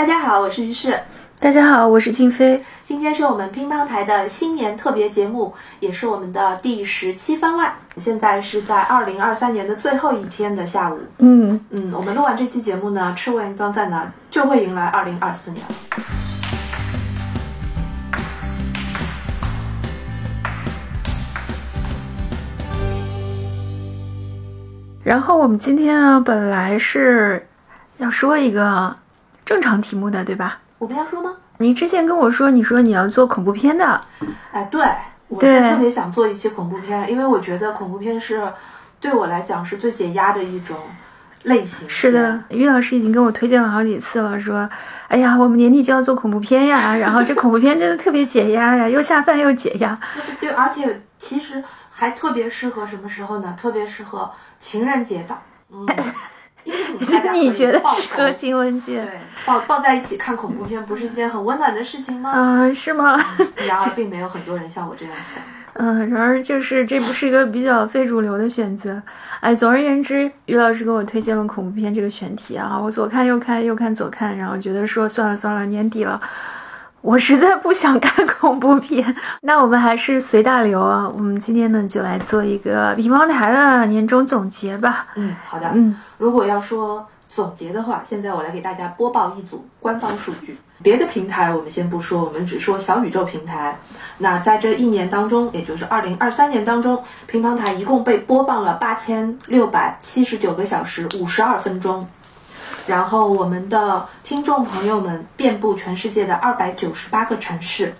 大家好，我是于适。大家好，我是静飞。今天是我们乒乓台的新年特别节目，也是我们的第十期番外。现在是在二零二三年的最后一天的下午。嗯嗯，我们录完这期节目呢，吃完一顿饭呢，就会迎来二零二四年了。然后我们今天呢，本来是要说一个正常题目的，对吧？我们要说吗？你之前跟我说，你说你要做恐怖片的，哎，对，我是特别想做一期恐怖片，因为我觉得恐怖片是对我来讲是最解压的一种类型。是的，于老师已经跟我推荐了好几次了，说，哎呀，我们年底就要做恐怖片呀，然后这恐怖片真的特别解压呀，又下饭又解压。就 是对，而且其实还特别适合什么时候呢？特别适合情人节档。嗯，你觉得抱适合头新闻界？对，抱抱在一起看恐怖片，不是一件很温暖的事情吗？嗯、是吗？然而，并没有很多人像我这样想。嗯，然而就是这不是一个比较非主流的选择。哎，总而言之，于老师给我推荐了恐怖片这个选题啊，我左看右看右看左看，然后觉得说算了算了，年底了，我实在不想看恐怖片。那我们还是随大流啊，我们今天呢就来做一个乒乓台的年终总结吧。嗯，好的。嗯，如果要说总结的话，现在我来给大家播报一组官方数据。别的平台我们先不说，我们只说小宇宙平台。那在这一年当中，也就是二零二三年当中，乒乓台一共被播放了八千六百七十九个小时五十二分钟。然后我们的听众朋友们遍布全世界的二百九十八个城市。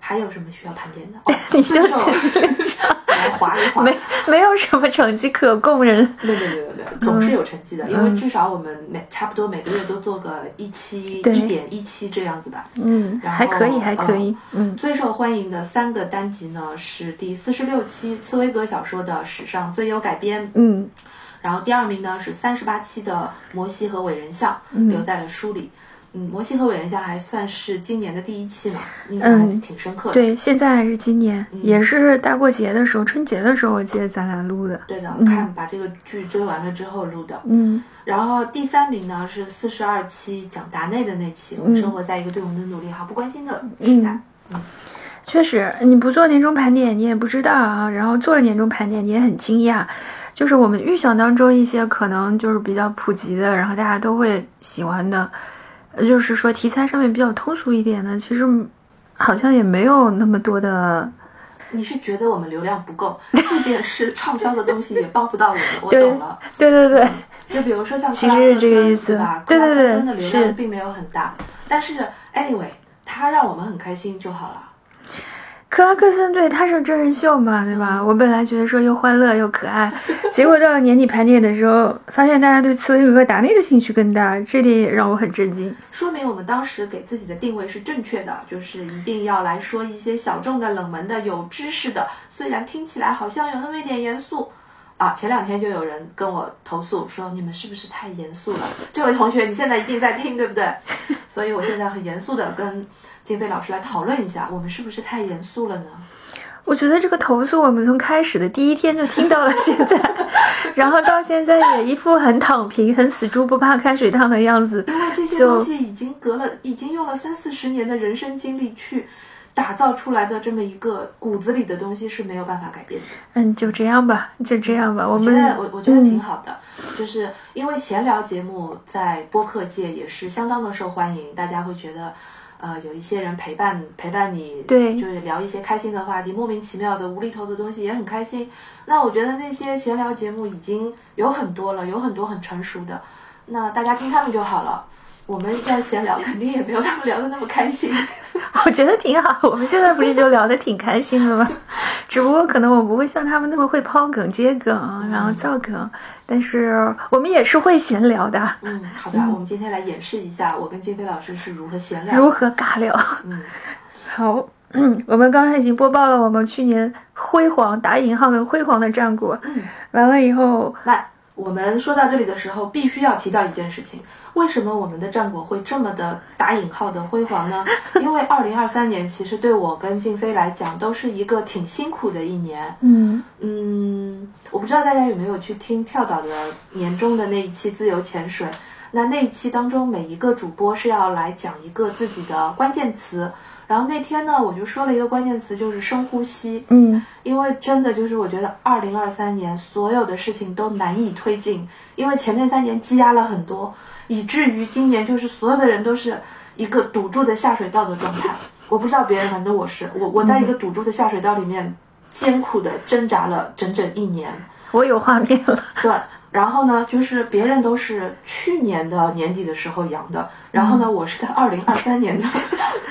还有什么需要盘点的？哦，你就遵守去来划一划。没没有什么成绩可供人。没有没有没有没有，总是有成绩的，因为至少我们每差不多每个月都做个一期对一点一期这样子吧。嗯，然后还可以，还可以。嗯最受欢迎的三个单集呢是第四十六期茨威格小说的史上最优改编，嗯然后第二名呢是三十八期的摩西和伟人像留在了书里。嗯，摩西和伟人像还算是今年的第一期嘛，印象还嗯挺深刻的。对，现在还是今年，也是大过节的时候，春节的时候，我记得咱俩录的。对的，看把这个剧追完了之后录的。嗯然后第三名呢是四十二期讲达内的那期，我们生活在一个对我们的努力毫不关心的时代。嗯确实，你不做年终盘点，你也不知道啊。然后做了年终盘点，你也很惊讶。就是我们预想当中一些可能就是比较普及的，然后大家都会喜欢的，呃就是说题材上面比较通俗一点的，其实好像也没有那么多的。你是觉得我们流量不够，即便是畅销的东西也帮不到我们，我懂了。对对对，就比如说像其实是这个意思吧？对对对的流是量并没有很大，但是 anyway，它让我们很开心就好了。克拉克森对，他是真人秀嘛，对吧？我本来觉得说又欢乐又可爱，结果到了年底盘点的时候，发现大家对茨威格和达内的兴趣更大，这点也让我很震惊。说明我们当时给自己的定位是正确的，就是一定要来说一些小众的、冷门的、有知识的，虽然听起来好像有那么一点严肃。啊，前两天就有人跟我投诉说你们是不是太严肃了？这位同学，你现在一定在听，对不对？所以我现在很严肃的跟金飞老师来讨论一下，我们是不是太严肃了呢？我觉得这个投诉我们从开始的第一天就听到了，现在，然后到现在也一副很躺平、很死猪不怕开水烫的样子。因为这些东西已经隔了，已经用了三四十年的人生经历去打造出来的这么一个骨子里的东西是没有办法改变的。嗯，就这样吧，就这样吧。我我觉们得我我觉得挺好的，就是因为闲聊节目在播客界也是相当的受欢迎，大家会觉得。呃，有一些人陪伴陪伴你，对就是聊一些开心的话题，莫名其妙的无厘头的东西也很开心。那我觉得那些闲聊节目已经有很多了，有很多很成熟的，那大家听他们就好了。我们要闲聊，肯定也没有他们聊的那么开心。我觉得挺好。我们现在不是就聊的挺开心的吗？只不过可能我不会像他们那么会抛梗、接梗，然后造梗，但是我们也是会闲聊的。嗯，好的，我们今天来演示一下我跟金飞老师是如何闲聊。如何尬聊？嗯，好，我们刚才已经播报了我们去年辉煌打引号的辉煌的战果。嗯，完了以后，那我们说到这里的时候，必须要提到一件事情：为什么我们的战果会这么的打引号的辉煌呢？因为二零二三年其实对我跟静飞来讲都是一个挺辛苦的一年。嗯嗯，我不知道大家有没有去听跳岛的年终的那一期自由潜水。那那一期当中，每一个主播是要来讲一个自己的关键词。然后那天呢，我就说了一个关键词，就是深呼吸。嗯因为真的就是我觉得二零二三年所有的事情都难以推进，因为前面三年积压了很多，以至于今年就是所有的人都是一个堵住的下水道的状态。我不知道别人，反正我是我，我在一个堵住的下水道里面艰苦的挣扎了整整一年。我有画面了。对，然后呢，就是别人都是去年的年底的时候阳的，然后呢，我是在二零二三年的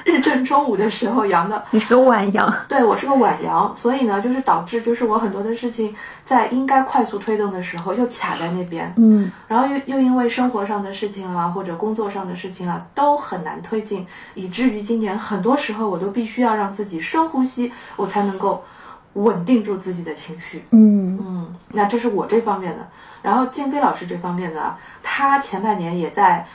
日正中午的时候阳的。你是个晚阳。对我是个晚阳，所以呢，就是导致就是我很多的事情在应该快速推动的时候又卡在那边，嗯然后又又因为生活上的事情啊，或者工作上的事情啊，都很难推进，以至于今年很多时候我都必须要让自己深呼吸，我才能够稳定住自己的情绪。嗯嗯，那这是我这方面的。然后静飞老师这方面呢，他前半年也在，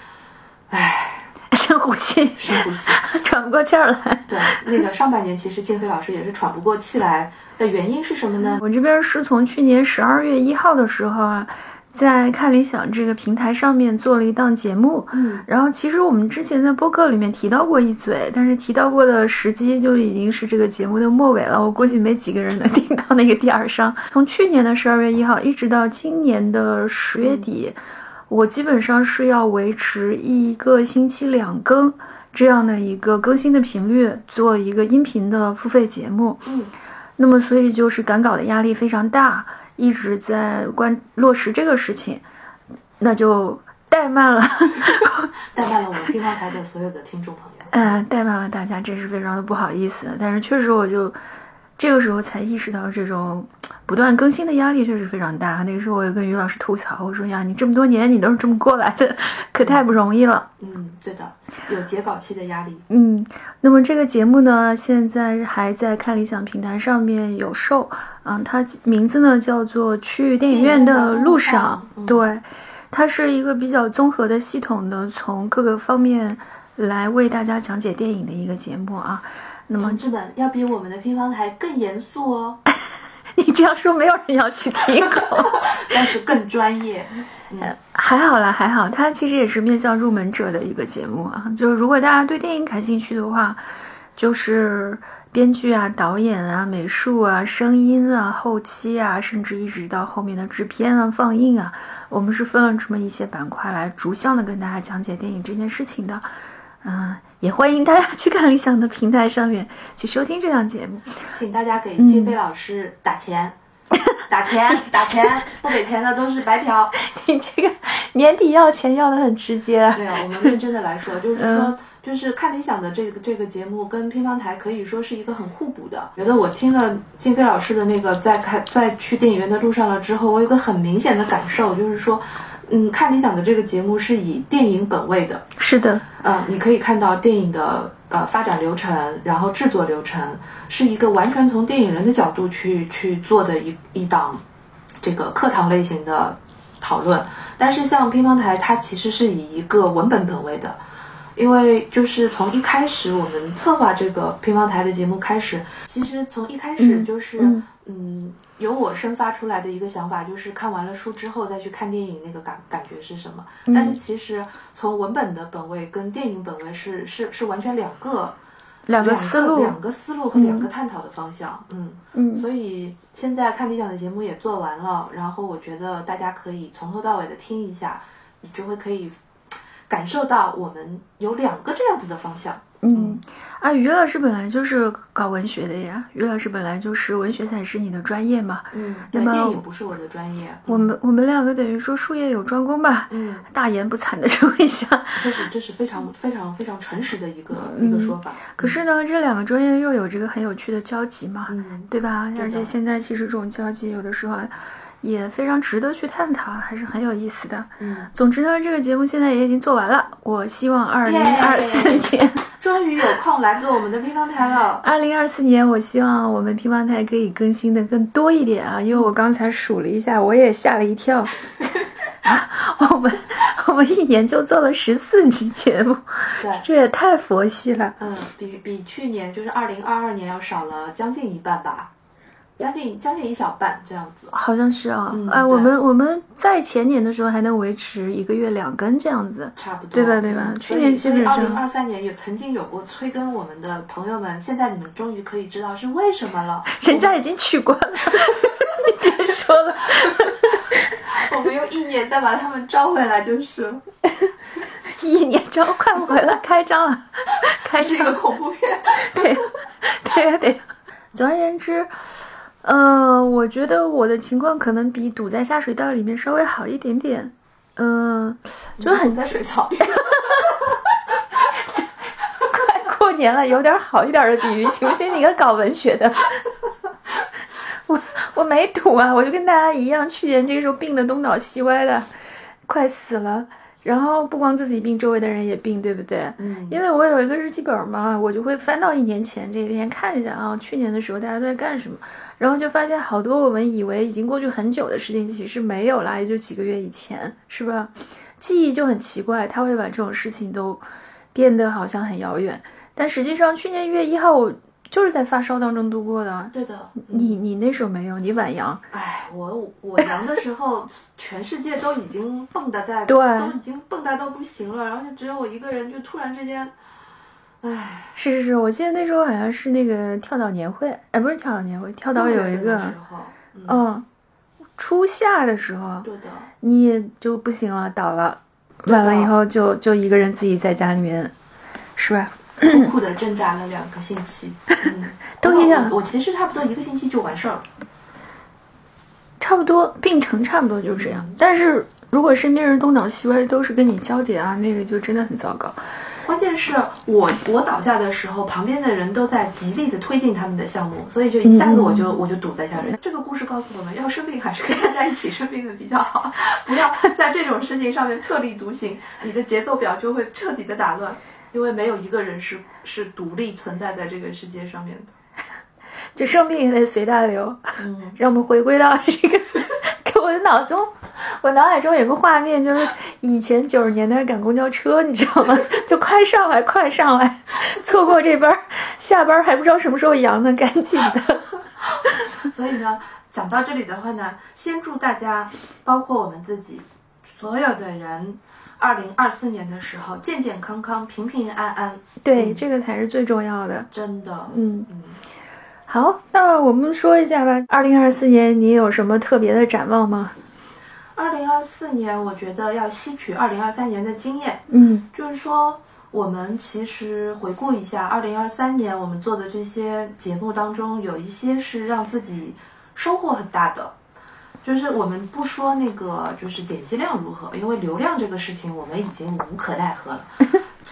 唉，深呼吸，深呼吸。喘不过气儿来。对，那个上半年其实静飞老师也是喘不过气来的原因是什么呢？我这边是从去年十二月一号的时候啊，在看理想这个平台上面做了一档节目。嗯然后其实我们之前在播客里面提到过一嘴，但是提到过的时机就已经是这个节目的末尾了。我估计没几个人能听到那个第二声。从去年的十二月一号一直到今年的十月底，我基本上是要维持一个星期两更这样的一个更新的频率，做一个音频的付费节目。嗯那么所以就是赶稿的压力非常大，一直在关落实这个事情，那就怠慢了，怠慢了我们乒乓台的所有的听众朋友。嗯，怠慢了大家，真是非常的不好意思。但是确实我就这个时候才意识到这种不断更新的压力确实非常大。那个时候我也跟于老师吐槽，我说呀，你这么多年你都是这么过来的，可太不容易了。嗯，对的，有截稿期的压力。嗯，那么这个节目呢，现在还在看理想平台上面有售，嗯，它名字呢叫做《去电影院的路上》，嗯对，它是一个比较综合的、系统的，从各个方面来为大家讲解电影的一个节目啊。那么同志们要比我们的乒乓台更严肃哦，你这样说，没有人要去听。但是更专业。嗯还好啦，还好，它其实也是面向入门者的一个节目啊。就是如果大家对电影感兴趣的话，就是编剧啊、导演啊、美术啊、声音啊、后期啊，甚至一直到后面的制片啊、放映啊，我们是分了这么一些板块来逐项的跟大家讲解电影这件事情的。嗯，也欢迎大家去看理想的平台上面去收听这档节目。请大家给金飞老师打钱，打钱，打钱，不给钱的都是白嫖。你这个年底要钱要的很直接啊。对啊，我们认真的来说，就是说，就是看理想的这个这个节目跟乒乓台可以说是一个很互补的。觉得我听了金飞老师的那个在看在去电影院的路上了之后，我有个很明显的感受，就是说，嗯，看理想的这个节目是以电影本位的，是的，嗯，你可以看到电影的呃发展流程，然后制作流程，是一个完全从电影人的角度去去做的一一档这个课堂类型的讨论。但是像乒乓台，它其实是以一个文本本位的，因为就是从一开始我们策划这个乒乓台的节目开始，其实从一开始就是嗯。嗯由我生发出来的一个想法，就是看完了书之后再去看电影那个感感觉是什么。但是其实从文本的本位跟电影本位是是是完全两个两个思路，两个思路和两个探讨的方向。嗯，嗯所以现在看理想的节目也做完了，然后我觉得大家可以从头到尾的听一下，你就会可以感受到我们有两个这样子的方向。嗯，啊，于老师本来就是搞文学的呀，于老师本来就是文学才是你的专业嘛。嗯，那么对电影不是我的专业。我们我们两个等于说术业有专攻吧，嗯，大言不惭的 说一下。这是这是非常非常非常诚实的一个、一个说法。可是呢，这两个专业又有这个很有趣的交集嘛，嗯，对吧？而且现在其实这种交集有的时候也非常值得去探讨，还是很有意思的。嗯，总之呢，这个节目现在也已经做完了。我希望二零二四年，终于有空来做我们的乒乓台了。二零二四年，我希望我们乒乓台可以更新的更多一点啊！因为我刚才数了一下，我也吓了一跳。啊，我们 我们一年就做了十四期节目，对，这也太佛系了。嗯，比比去年就是二零二二年要少了将近一半吧。将近将近一小半这样子。好像是啊，嗯哎，我们我们在前年的时候还能维持一个月两根这样子，差不多，对吧对吧嗯去年基本上二零二三年有曾经有过催更我们的朋友们，现在你们终于可以知道是为什么了。人家已经取关了，你别说了，我们用一年再把他们招回来就是了。一年之后快回来开张了，开张这是一个恐怖片。对，对呀、对呀、总而言之，呃，我觉得我的情况可能比堵在下水道里面稍微好一点点。嗯、就很在水槽里。快过年了，有点好一点的比喻，行不行？你个搞文学的，我我没堵啊，我就跟大家一样，去年这个时候病得东倒西歪的，快死了。然后不光自己病，周围的人也病，对不对？嗯因为我有一个日记本嘛，我就会翻到一年前这一天看一下啊，去年的时候大家都在干什么，然后就发现好多我们以为已经过去很久的事情，其实没有啦，也就几个月以前，是吧？记忆就很奇怪，它会把这种事情都变得好像很遥远，但实际上去年一月一号我就是在发烧当中度过的。对的，你你那时候没有，你晚阳，哎，我我阳的时候，全世界都已经蹦跶在，对都已经蹦跶到不行了，然后就只有我一个人，就突然之间，哎，是是是，我记得那时候好像是那个跳岛年会，哎，不是跳岛年会，跳岛有一个嗯，嗯，初夏的时候，对的，你也就不行了，倒了，完了以后就就一个人自己在家里面，是吧？苦苦的挣扎了两个星期，嗯，都一样我我其实差不多一个星期就完事儿了，差不多病程差不多就是这样。但是如果身边人东倒西歪都是跟你交叠啊，那个就真的很糟糕。关键是我我倒下的时候，旁边的人都在极力的推进他们的项目，所以就一下子我就、我就堵在下面。这个故事告诉我们要生病还是跟大家一起生病的比较好，不要在这种事情上面特立独行，你的节奏表就会彻底的打乱，因为没有一个人是是独立存在在这个世界上面的。就生病也得随大流。嗯，让我们回归到这个，给我的脑中，我脑海中有个画面，就是以前九十年代赶公交车，你知道吗？就快上来，快上来，错过这班儿，下班儿还不知道什么时候阳呢，赶紧的。所以呢，讲到这里的话呢，先祝大家，包括我们自己，所有的人，二零二四年的时候健健康康、平平安安，对，这个才是最重要的。真的，嗯，嗯。好，那我们说一下吧。二零二四年你有什么特别的展望吗？二零二四年，我觉得要吸取二零二三年的经验，嗯。就是说，我们其实回顾一下二零二三年我们做的这些节目当中，有一些是让自己收获很大的。就是我们不说那个就是点击量如何，因为流量这个事情我们已经无可奈何了，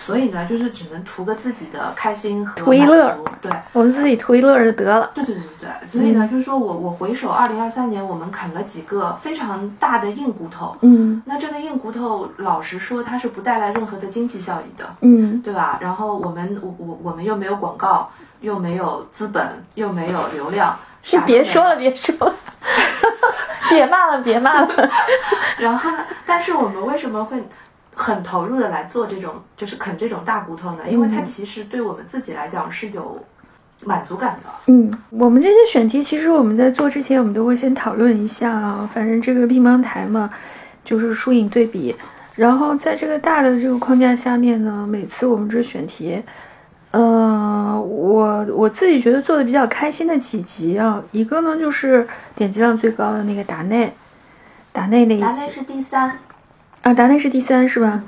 所以呢，就是只能图个自己的开心和图一乐。对，我们自己图一乐就得了。对对对对，所以呢，就是说我我回首二零二三年，我们啃了几个非常大的硬骨头。嗯那这个硬骨头，老实说，它是不带来任何的经济效益的，嗯对吧？然后我们我我我们又没有广告，又没有资本，又没有流量，啥都没有别说了，别说了，别骂了，别骂了。然后呢，但是我们为什么会很投入的来做这种，就是啃这种大骨头呢？因为它其实对我们自己来讲是有满足感的。嗯，我们这些选题其实我们在做之前，我们都会先讨论一下啊。反正这个乒乓台嘛，就是输赢对比。然后在这个大的这个框架下面呢，每次我们这选题，呃，我我自己觉得做的比较开心的几集啊，一个呢就是点击量最高的那个达内，达内那一期达内是第三，啊，达内是第三是吧？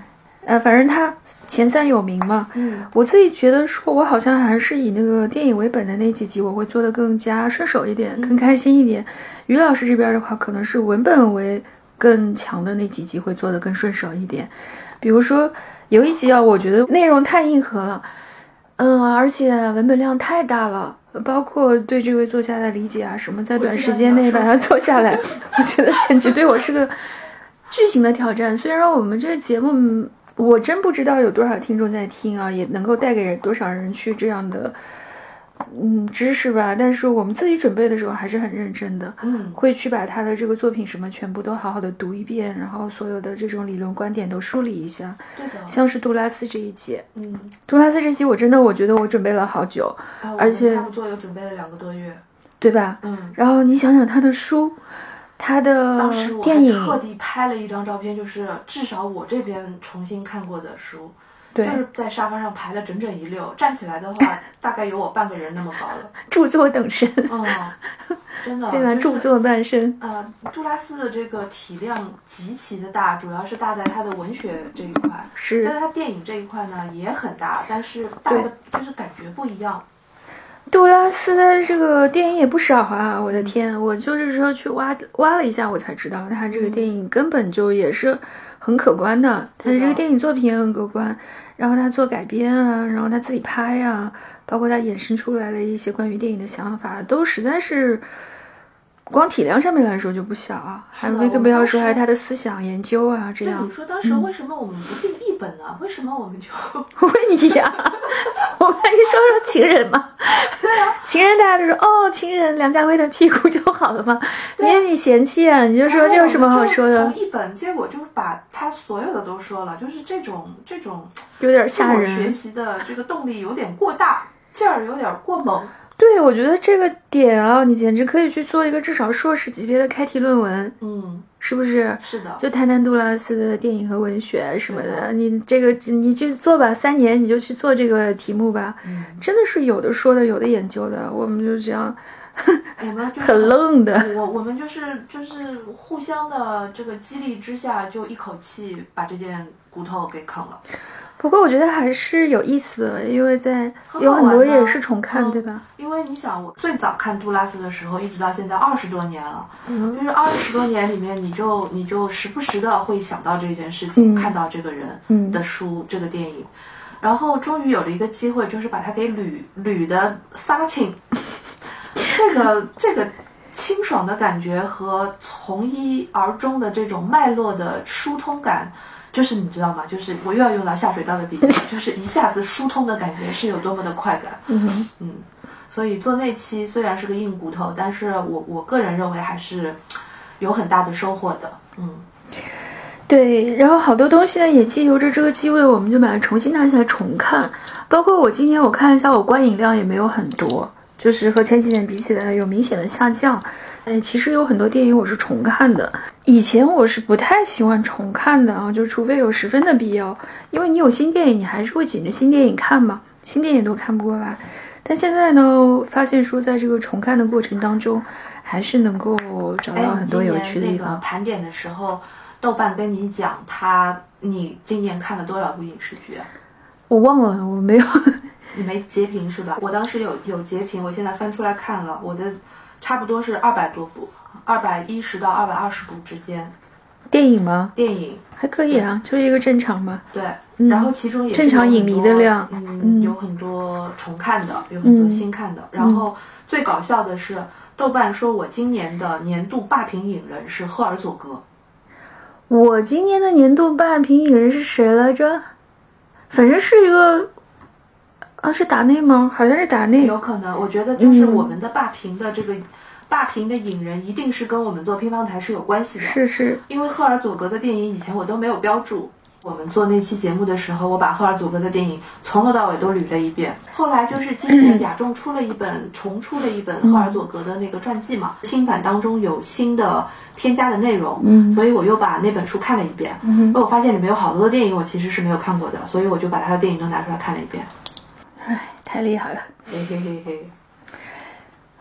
呃，反正他前三有名嘛。嗯我自己觉得说，我好像还是以那个电影为本的那几集，我会做的更加顺手一点，更开心一点。于老师这边的话，可能是文本为更强的那几集会做的更顺手一点。比如说有一集啊，我觉得内容太硬核了，嗯，而且文本量太大了，包括对这位作家的理解啊什么，在短时间内把它做下来，我觉得简直对我是个巨型的挑战。虽然我们这个节目，嗯我真不知道有多少听众在听啊，也能够带给人多少人去这样的嗯知识吧。但是我们自己准备的时候还是很认真的，嗯会去把他的这个作品什么全部都好好的读一遍，然后所有的这种理论观点都梳理一下。对的，像是杜拉斯这一集，嗯，杜拉斯这集我真的我觉得我准备了好久，啊我而且们差不多有准备了两个多月。对吧？嗯，然后你想想他的书，他的电影，特地拍了一张照片，就是至少我这边重新看过的书，对就是在沙发上排了整整一溜，站起来的话 大概有我半个人那么高了。著作等身，嗯，真的，对吧？就是著作半身，呃，杜拉斯的这个体量极其的大，主要是大在他的文学这一块，是但是他电影这一块呢也很大，但是大的就是感觉不一样。杜拉斯的这个电影也不少啊！我的天，我就是说去挖挖了一下，我才知道他这个电影根本就也是很可观的，他的这个电影作品也很可观。然后他做改编啊，然后他自己拍啊，包括他衍生出来的一些关于电影的想法，都实在是光体量上面来说就不小啊，还是的更不要说还有他的思想研究啊，这样就你。说当时为什么我们不定一本呢？为什么我们就 我问你呀，我跟你说说情人嘛。对啊，情人大家都说哦，情人梁家辉的屁股就好了嘛。你你嫌弃啊？你就说这有什么好说的从一本，结果就把他所有的都说了，就是这种这种有点吓人学。习的这个动力有点过大，劲儿有点过猛。对，我觉得这个点啊，你简直可以去做一个至少硕士级别的开题论文，嗯，是不是？是的，就谈谈杜拉斯的电影和文学什么的，的你这个你去做吧，三年你就去做这个题目吧，嗯真的是有的说的，有的研究的，我们就这样我们 就很愣的。我我们就是就是互相的这个激励之下，就一口气把这件骨头给啃了。不过我觉得还是有意思的，因为在很有很多也是重看，嗯对吧？因为你想，我最早看杜拉斯的时候，一直到现在二十多年了，嗯就是二十多年里面，你就你就时不时的会想到这件事情，嗯看到这个人嗯的书、这个电影，然后终于有了一个机会，就是把它给捋捋的撒清，这个这个清爽的感觉和从一而终的这种脉络的疏通感。就是你知道吗？就是我又要用到下水道的比喻，就是一下子疏通的感觉是有多么的快感。嗯，嗯，所以做那期虽然是个硬骨头，但是我我个人认为还是有很大的收获的。嗯，对。然后好多东西呢，也借由着这个机会，我们就把它重新拿起来重看。包括我今天我看了一下，我观影量也没有很多，就是和前几年比起来有明显的下降。哎，其实有很多电影我是重看的，以前我是不太喜欢重看的啊，就除非有十分的必要，因为你有新电影，你还是会紧着新电影看嘛，新电影都看不过来。但现在呢，发现说在这个重看的过程当中，还是能够找哎，到很多有趣的地方。盘点的时候，豆瓣跟你讲他你今年看了多少部影视剧啊？我忘了，我没有。你没截屏是吧？我当时有有截屏，我现在翻出来看了，我的差不多是二百多部，二百一十到二百二十部之间电影吗？电影。还可以啊，就是一个正常吧。对，嗯然后其中也正常影迷的量嗯，嗯有很多重看的，有很多嗯新看的。然后最搞笑的是，豆瓣说我今年的年度霸屏影人是赫尔佐格，我今年的年度霸屏影人是谁来着？反正是一个，啊，是达内吗？好像是达内。有可能，我觉得就是嗯我们的霸屏的这个霸屏的影人，一定是跟我们做乒乓台是有关系的。是是，因为赫尔佐格的电影以前我都没有标注。我们做那期节目的时候，我把赫尔佐格的电影从头到尾都捋了一遍。后来就是今年 雅众出了一本重出了一本赫尔佐格的那个传记嘛，新版当中有新的添加的内容，嗯所以我又把那本书看了一遍。嗯因为我发现里面有好多的电影我其实是没有看过的，所以我就把他的电影都拿出来看了一遍。哎，太厉害了。嘿嘿嘿嘿，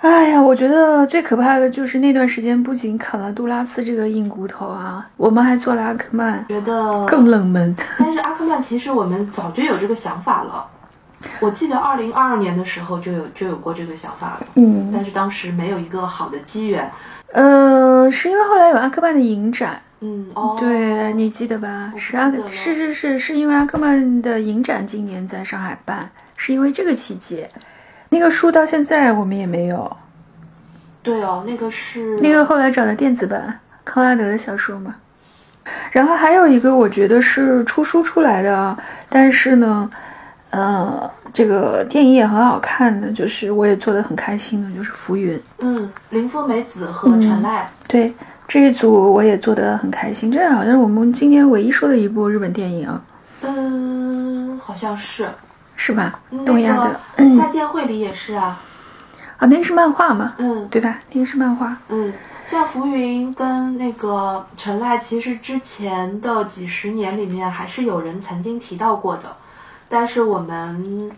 哎呀，我觉得最可怕的就是那段时间，不仅啃了杜拉斯这个硬骨头啊，我们还做了阿克曼，觉得更冷门。但是阿克曼其实我们早就有这个想法了。我记得二零二二年的时候就有就有过这个想法了，嗯，但是当时没有一个好的机缘。呃，是因为后来有阿克曼的影展，嗯，哦，对你记得吧？是阿克是是是是因为阿克曼的影展今年在上海办，是因为这个契机。那个书到现在我们也没有，对哦，那个是那个后来找的电子版康拉德的小说嘛。然后还有一个我觉得是出书出来的啊，但是呢，呃，这个电影也很好看的，就是我也做的很开心的，就是《浮云》。嗯，林峰美子和嗯陈赖。对这一组我也做的很开心，这好像是我们今年唯一说的一部日本电影啊，嗯，好像是是吧？那东亚的。个《再见会》里》也是啊。啊，那个是漫画嘛，嗯对吧？那个是漫画。嗯，像浮云跟那个陈赖，其实之前的几十年里面还是有人曾经提到过的，但是我们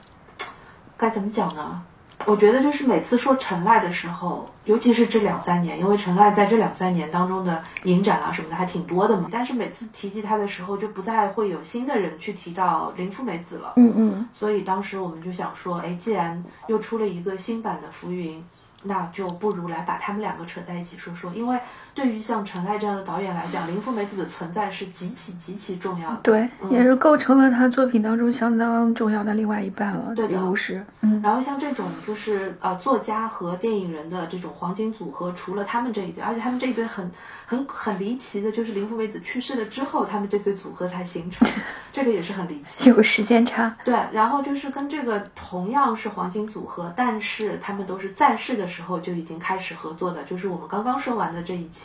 该怎么讲呢？我觉得就是每次说陈赖的时候，尤其是这两三年，因为陈赖在这两三年当中的影展啊什么的还挺多的嘛，但是每次提及他的时候，就不再会有新的人去提到林富美子了。嗯嗯，所以当时我们就想说，哎，既然又出了一个新版的浮云，那就不如来把他们两个扯在一起说说。因为对于像陈赖这样的导演来讲，林富美子的存在是极其极其重要的。对，也是构成了他作品当中相当重要的另外一半了，对的几乎是。嗯，然后像这种就是呃作家和电影人的这种黄金组合，除了他们这一对，而且他们这一对很很很离奇的，就是林富美子去世了之后，他们这对组合才形成，这个也是很离奇。有个时间差。对，然后就是跟这个同样是黄金组合，但是他们都是在世的时候就已经开始合作的，就是我们刚刚说完的这一期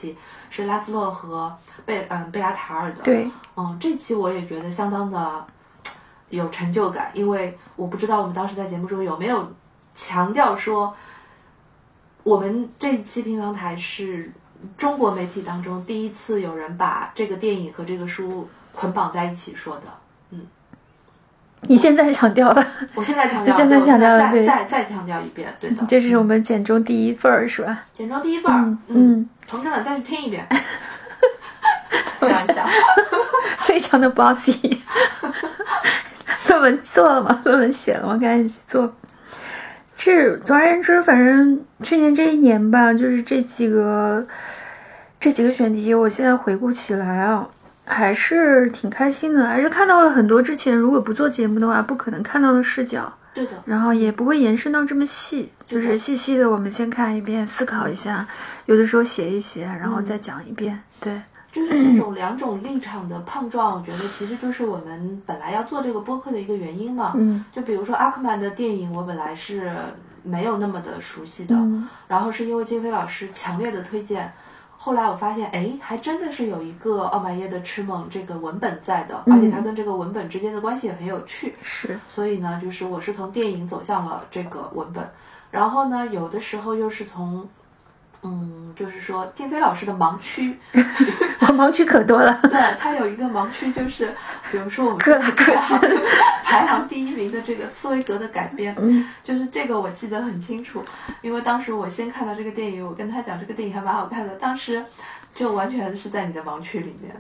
是拉斯洛和贝嗯贝拉塔尔的。，对，嗯，这期我也觉得相当的有成就感，因为我不知道我们当时在节目中有没有强调说，我们这一期乒乓台是中国媒体当中第一次有人把这个电影和这个书捆绑在一起说的。你现在强调了，我现在强调，现在强调再再再强调一遍，对的，这是我们简中第一份儿，是吧？简中第一份儿，嗯嗯，嗯，同志们再去听一遍，开玩笑，非常的 bossy。论文做了吗？论文写了吗？赶紧去做。是，总而言之，反正去年这一年吧，就是这几个这几个选题，我现在回顾起来啊，还是挺开心的，还是看到了很多之前如果不做节目的话不可能看到的视角，对的，然后也不会延伸到这么细，就是细细的我们先看一遍，思考一下，有的时候写一写，然后再讲一遍，对。就是这种两种立场的碰撞，我觉得其实就是我们本来要做这个播客的一个原因嘛。嗯就比如说阿克曼的电影，我本来是没有那么的熟悉的，嗯然后是因为金飞老师强烈的推荐，后来我发现，哎，还真的是有一个奥马耶的《痴梦》这个文本在的，而且它跟这个文本之间的关系也很有趣。是，所以呢，就是我是从电影走向了这个文本，然后呢，有的时候又是从，嗯，就是说静飞老师的盲区，我盲区可多了。对他有一个盲区，就是比如说我们克拉克排行排行第一名的这个斯威格的改编，嗯就是这个我记得很清楚，因为当时我先看到这个电影，我跟他讲这个电影还蛮好看的，当时就完全是在你的盲区里面。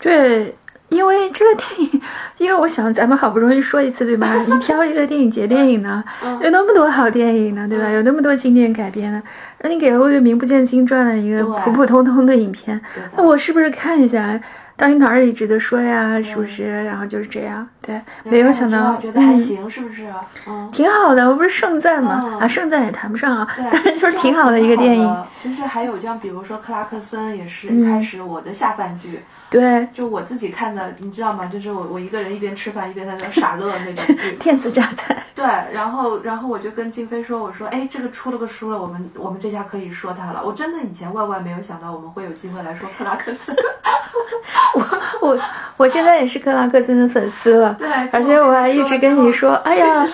对，因为这个电影，因为我想咱们好不容易说一次，对吧？你挑一个电影节电影呢，嗯有那么多好电影呢，对吧？有那么多经典改编的，那你给了我一个名不见经传的一个普普通通的影片，那我是不是看一下？到底哪里值得说呀？是不是？然后就是这样，对，没有想到，觉得还嗯，行，是不是？嗯。挺好的。我不是盛赞吗？嗯啊，盛赞也谈不上啊，对，但是就是挺好的一个电影。就是还有像比如说克拉克森，也是开始我的下饭剧，对，就我自己看的，你知道吗？就是我我一个人一边吃饭一边在那傻乐那种 剧。电子榨菜。对，然后然后我就跟静飞说，我说，哎，这个出了个书了，我们我们这下可以说它了。我真的以前万万没有想到我们会有机会来说克拉克森。我我我现在也是克拉克森的粉丝了，对，而且我还一直跟你说，哎呀。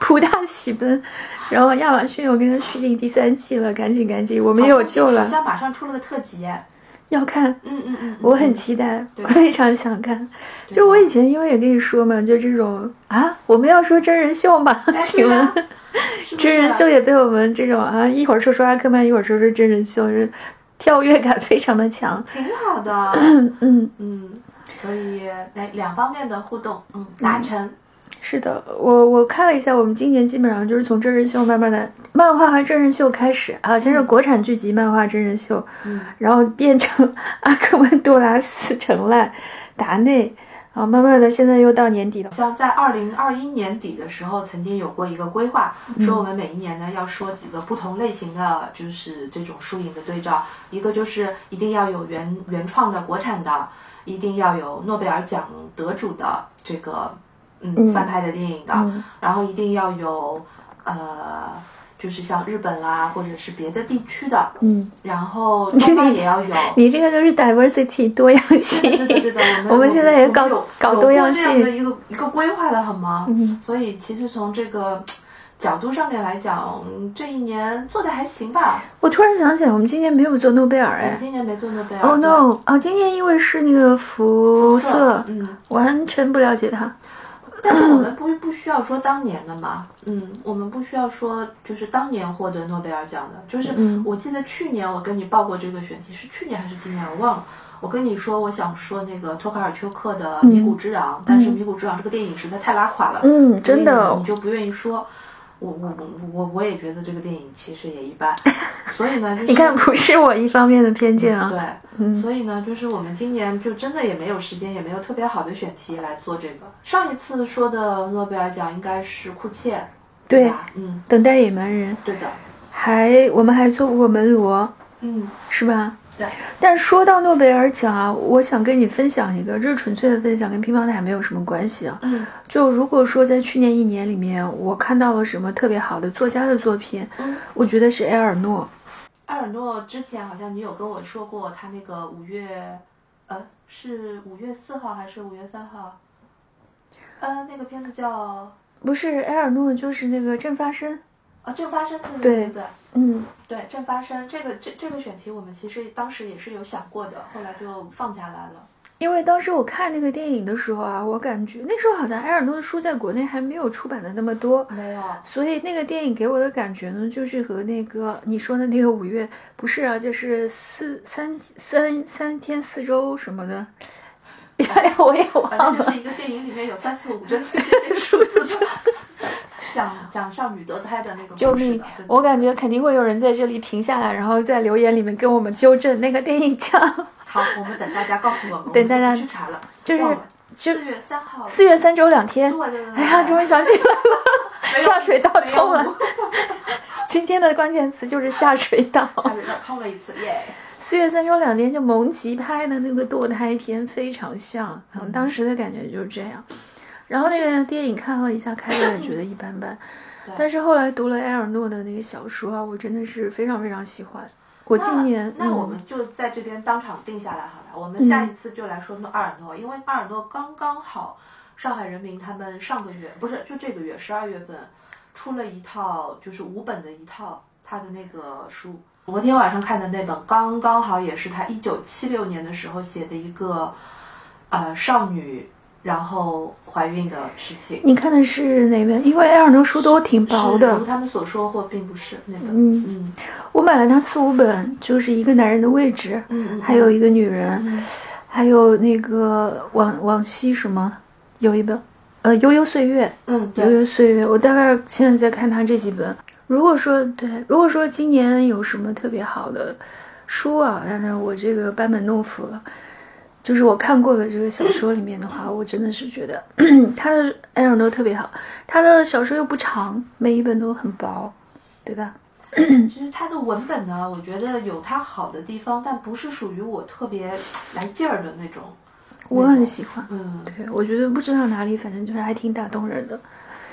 普大 喜奔，然后亚马逊我跟他续订第三季了，赶紧赶紧，我们有救了好，像马上出了个特辑。要看，嗯嗯嗯，我很期待，我非常想看。就我以前因为也跟你说嘛，就这种啊，我们要说真人秀嘛，哎请问 真人秀也被我们这种啊，一会儿说说阿克曼，一会儿说说真人秀，是跳跃感非常的强。挺好的。嗯 嗯。嗯，所以两两方面的互动，嗯，达成。是的，我我看了一下，我们今年基本上就是从真人秀慢慢的漫画和真人秀开始啊，先是国产剧集漫画真人秀，嗯然后变成阿克曼、杜拉斯、成濑、达内，啊慢慢的现在又到年底了。像在二零二一年底的时候，曾经有过一个规划，说我们每一年呢要说几个不同类型的，就是这种输赢的对照。一个就是一定要有原原创的国产的，一定要有诺贝尔奖得主的这个嗯嗯翻拍的电影的，嗯然后一定要有呃。就是像日本啦，或者是别的地区的，嗯，然后东方也要有，你这个就是 diversity 多样性。对对对对，我们现在也搞搞多样性这样的。一个一个规划的好吗？嗯所以其实从这个角度上面来讲，这一年做的还行吧。我突然想起来，我们今年没有做诺贝尔我们哎。今年没做诺贝尔。Oh no！哦，今年因为是那个辐色色，嗯，完全不了解它。但是我们不不需要说当年的嘛，嗯，我们不需要说就是当年获得诺贝尔奖的，就是嗯。我记得去年我跟你报过这个选题，是去年还是今年我忘了。我跟你说，我想说那个托卡尔丘克的《迷谷之狼》，但是《迷谷之壤》这个电影实在太拉垮了，嗯，真的你就不愿意说。我我我我我也觉得这个电影其实也一般，所以呢，就是你看，不是我一方面的偏见啊。对，嗯所以呢，就是我们今年就真的也没有时间，也没有特别好的选题来做这个。上一次说的诺贝尔奖应该是库切，对，吧？嗯，等待野蛮人，对的，还我们还做过门罗，嗯，是吧？对。但说到诺贝尔奖啊，我想跟你分享一个，这是纯粹的分享，跟乒乓台没有什么关系啊。嗯就如果说在去年一年里面，我看到了什么特别好的作家的作品，嗯。我觉得是埃尔诺。埃尔诺之前好像你有跟我说过，他那个五月，呃，是五月四号还是五月三号？呃，那个片子叫不是埃尔诺，就是那个正发生。啊，正发生，对对对对嗯，对，正发生这个这这个选题，我们其实当时也是有想过的，后来就放下来了。因为当时我看那个电影的时候啊，我感觉那时候好像埃尔诺的书在国内还没有出版的那么多，没有，所以那个电影给我的感觉呢，就是和那个你说的那个五月不是啊，就是四三三三天四周什么的，哎呀，我也忘反正就。是一个电影里面有三四五针对这些数字的，讲讲少女得胎的那个救命我感觉肯定会有人在这里停下来，然后在留言里面跟我们纠正那个电影叫，好，我们等大家告诉我们，等大家就不去查了，就是就四月三号，四月三周两天。对对对，哎呀，终于想起来了，下水道通了。今天的关键词就是下水道。下水道通了一次，耶！四月三周两天就蒙奇拍的那个堕胎片非常像，嗯，当时的感觉就是这样。然后那个电影看了一下，开头也觉得一般般，但是后来读了埃尔诺的那个小说啊，我真的是非常非常喜欢。我今年那那我嗯们就在这边当场定下来好了，我们下一次就来说诺埃尔诺，因为埃尔诺刚刚好，上海人民他们上个月不是就这个月十二月份出了一套就是五本的一套他的那个书。昨天晚上看的那本刚刚好也是他一九七六年的时候写的一个呃少女然后怀孕的事情。你看的是哪本？因为艾尔诺书都挺薄的如，他们所说，或并不是那本。嗯嗯我买了他四五本，就是一个男人的位置，还有一个女人，嗯还有那个往往昔什么，有一本，呃，悠悠岁月，嗯悠，悠岁月，我大概现在在看他这几本。如果说对，如果说今年有什么特别好的书啊，那那我这个班门弄斧了。就是我看过的这个小说里面的话，我真的是觉得 他的艾尔诺特别好，他的小说又不长，每一本都很薄，对吧？其实他的文本呢，我觉得有他好的地方，但不是属于我特别来劲儿的那种。我很喜欢。嗯，对，我觉得不知道哪里，反正就是还挺打动人的。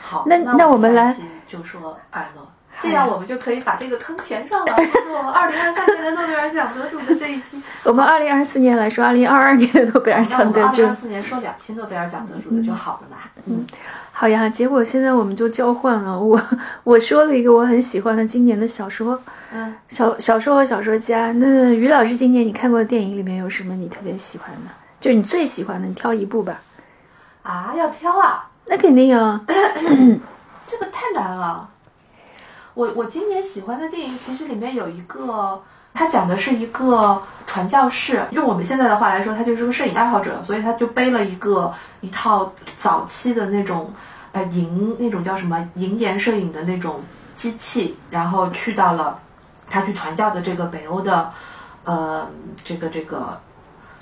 好，那那那我们来就说艾尔诺，这样我们就可以把这个坑填上了。就是我们二零二三年的诺贝尔奖得主的这一期，我们二零二四年来说，二零二二年的诺贝尔奖得主们二零二，四年说两期诺贝尔奖得主的就好了嘛。嗯，好呀。结果现在我们就交换了，我我说了一个我很喜欢的今年的小说，嗯，小小说和小说家。那于老师今年你看过的电影里面有什么你特别喜欢的？就是你最喜欢的，你挑一部吧。啊，要挑啊，那肯定啊，这个太难了。我我今年喜欢的电影其实里面有一个，他讲的是一个传教士，用我们现在的话来说，他就是个摄影爱好者，所以他就背了一个一套早期的那种呃银那种叫什么银盐摄影的那种机器，然后去到了他去传教的这个北欧的呃这个这个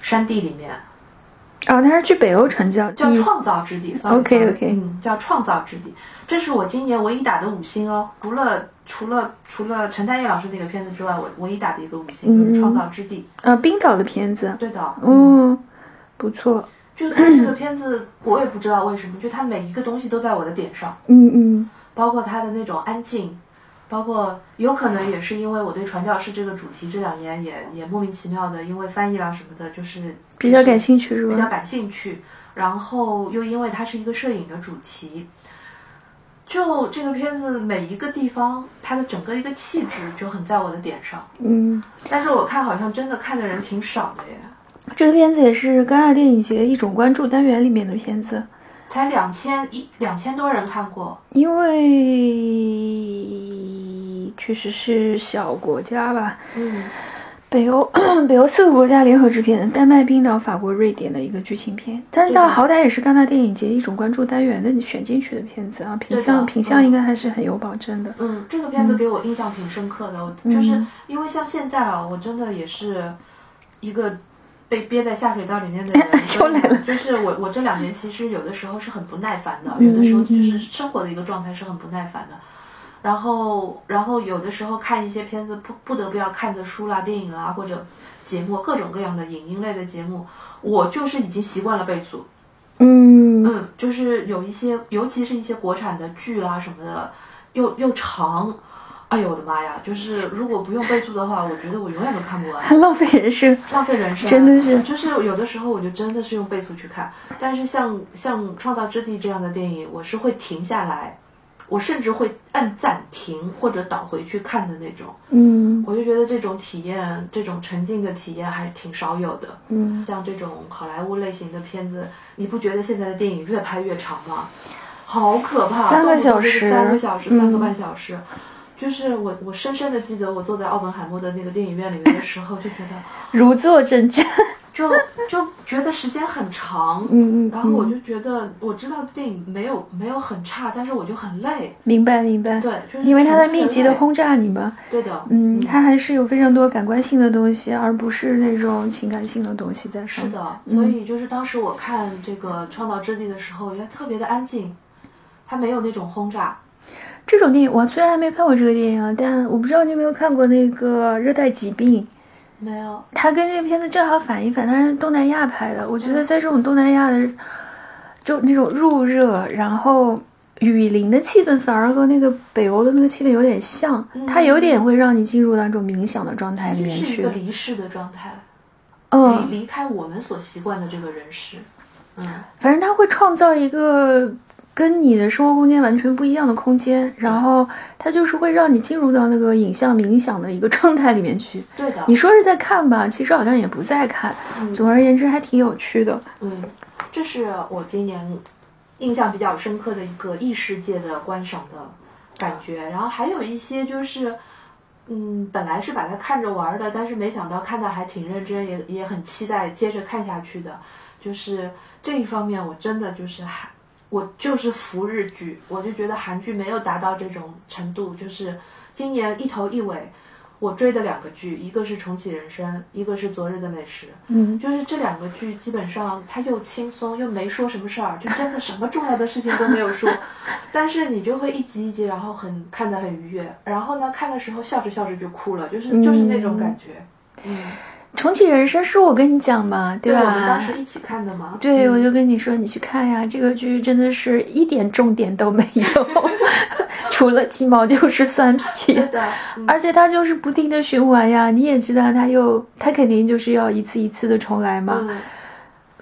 山地里面，哦，他是去北欧传教，叫创造之地。sorry，OK，sorry，OK 嗯，叫创造之地。这是我今年唯一打的五星哦，除了除了除了陈丹燕老师那个片子之外，我唯一打的一个五星就是《创造之地》。呃冰岛的片子，对的，嗯，不错，就他这个片子，我也不知道为什么，就他每一个东西都在我的点上，嗯嗯包括他的那种安静。包括有可能也是因为我对传教士这个主题这两年也也莫名其妙的，因为翻译啦什么的，就是比较感兴趣是吧？比较感兴趣，然后又因为它是一个摄影的主题，就这个片子每一个地方，它的整个一个气质就很在我的点上。嗯，但是我看好像真的看的人挺少的耶，这个片子也是戛纳电影节一种关注单元里面的片子，才两千一两千多人看过。因为确实是小国家吧，嗯，北欧 北欧四个国家联合制片，丹麦、冰岛、法国、瑞典的一个剧情片，但是它好歹也是戛纳电影节一种关注单元的选进去的片子啊，品相品相嗯应该还是很有保证的。嗯，这个片子给我印象挺深刻的，我就是因为像现在啊，我真的也是一个被憋在下水道里面的人，又来了就是我我这两年其实有的时候是很不耐烦的，嗯有的时候就是生活的一个状态是很不耐烦的。然后，然后有的时候看一些片子不不得不要看的书啦、电影啦或者节目，各种各样的影音类的节目，我就是已经习惯了倍速。嗯，嗯，就是有一些，尤其是一些国产的剧啦什么的，又又长，哎呦我的妈呀！就是如果不用倍速的话，我觉得我永远都看不完，很 浪费人生。浪费人生。真的是就是有的时候我就真的是用倍速去看，但是像像《创造之地》这样的电影，我是会停下来，我甚至会按暂停或者倒回去看的那种。嗯我就觉得这种体验，这种沉浸的体验还是挺少有的。嗯，像这种好莱坞类型的片子，你不觉得现在的电影越拍越长吗？好可怕，三个小时三个小时，嗯三个半小时。就是我，我深深的记得我坐在奥本海默的那个电影院里面的时候，就觉得，如坐针毡。就就觉得时间很长，嗯嗯，然后我嗯就觉得，我知道电影没有没有很差，但是我就很累，明白明白。对，就是因为它在密集的，轰炸你嘛，对的，嗯，它还是有非常多感官性的东西，而不是那种情感性的东西在上面。是的，所以就是当时我看这个《创造之地》的时候，也特别的安静，它没有那种轰炸。这种电影我虽然还没看过这个电影啊，但我不知道你有没有看过那个《热带疾病》，没有，它跟这个片子正好反一反，它是东南亚拍的。我觉得在这种东南亚的，就那种入热，然后雨林的气氛，反而和那个北欧的那个气氛有点像，它有点会让你进入那种冥想的状态里面去是一个。离世的状态，嗯，离离开我们所习惯的这个人世。嗯，反正它会创造一个跟你的生活空间完全不一样的空间，然后它就是会让你进入到那个影像冥想的一个状态里面去。对的。你说是在看吧，其实好像也不在看。嗯总而言之，还挺有趣的。嗯，这是我今年印象比较深刻的一个异世界的观赏的感觉。然后还有一些就是，嗯，本来是把它看着玩儿的，但是没想到看的还挺认真，也也很期待接着看下去的。就是这一方面，我真的就是韩，我就是服日剧，我就觉得韩剧没有达到这种程度。就是今年一头一尾，我追的两个剧，一个是《重启人生》，一个是《昨日的美食》。嗯，就是这两个剧基本上它又轻松又没说什么事儿，就真的什么重要的事情都没有说，但是你就会一集一集，然后很看得很愉悦，然后呢看的时候笑着笑着就哭了，就是就是那种感觉。嗯，重启人生是我跟你讲嘛，对，吧？我们当时一起看的嘛。对，嗯我就跟你说，你去看呀，这个剧真的是一点重点都没有，除了鸡毛就 是蒜皮对。的，嗯而且它就是不停的循环呀，你也知道，它又它肯定就是要一次一次的重来嘛。嗯，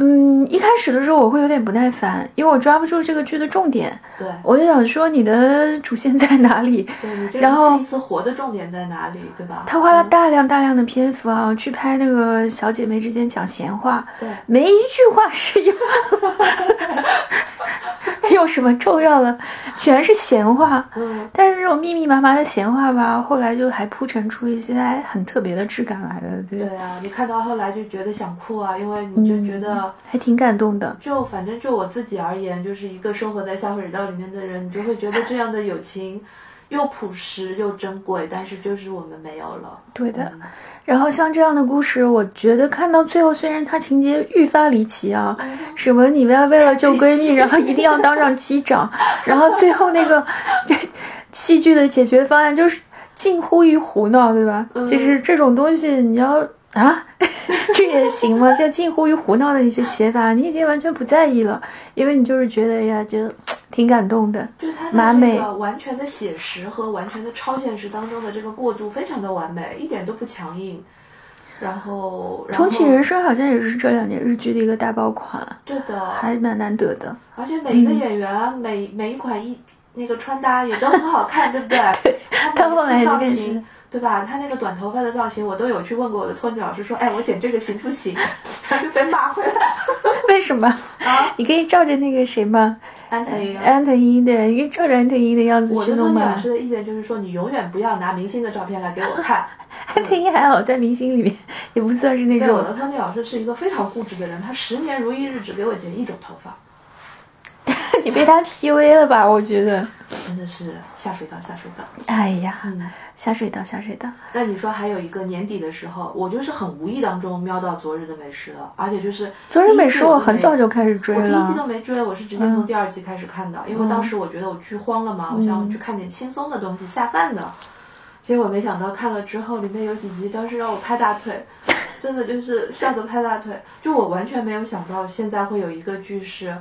嗯，一开始的时候我会有点不耐烦，因为我抓不住这个剧的重点，对我就想说你的主线在哪里？对，你这然后一次活的重点在哪里，对吧？他花了嗯大量大量的篇幅啊，去拍那个小姐妹之间讲闲话，对没一句话是有 有什么重要的，全是闲话。嗯，但是这种密密麻麻的闲话吧，后来就还铺陈出一些哎很特别的质感来了，对，对啊，你看到后来就觉得想哭啊，因为你就觉得。还挺感动的。就反正就我自己而言，就是一个生活在下水道里面的人，你就会觉得这样的友情又朴实又珍贵，但是就是我们没有了。对的，嗯然后像这样的故事，我觉得看到最后，虽然它情节愈发离奇啊，什么你们要为了救闺蜜，然后一定要当上机长，然后最后那个 戏剧的解决方案就是近乎于胡闹，对吧？嗯就是这种东西，你要啊，这也行吗？就近乎于胡闹的一些写法，你已经完全不在意了，因为你就是觉得哎呀，就挺感动的。就是它在完美这个完全的写实和完全的超现实当中的这个过渡非常的完美，一点都不强硬。然后，重启人生好像也是这两年日剧的一个大爆款，对的，还蛮难得的。而且每一个演员、每每一款衣那个穿搭也都很好看，对不对？他到后来每次造型，对吧？他那个短头发的造型，我都有去问过我的托尼老师，说，哎，我剪这个行不行？然后就被骂回来为什么？啊。你可以照着那个谁吗？安藤樱啊，安藤樱的，你可以照着安藤樱的样子我的托去弄嘛。尼老师的意见就是说，你永远不要拿明星的照片来给我看。安藤樱还好，在明星里面也不算是那种，我。的托尼老师是一个非常固执的人，他十年如一日只给我剪一种头发，你被他 PUA 了吧？我觉得。真的是下水道下水道。哎呀，嗯，下水道，下水道。那你说还有一个年底的时候，我就是很无意当中瞄到《昨日的美食》了，而且就是昨日美食我很早就开始追了我第一季。都没追，我是直接从第二季开始看的，因为当时我觉得我剧荒了嘛，我想去看点轻松的东西下饭的。结果没想到看了之后，里面有几集当时让我拍大腿，真的就是笑得拍大腿。就我完全没有想到现在会有一个剧是，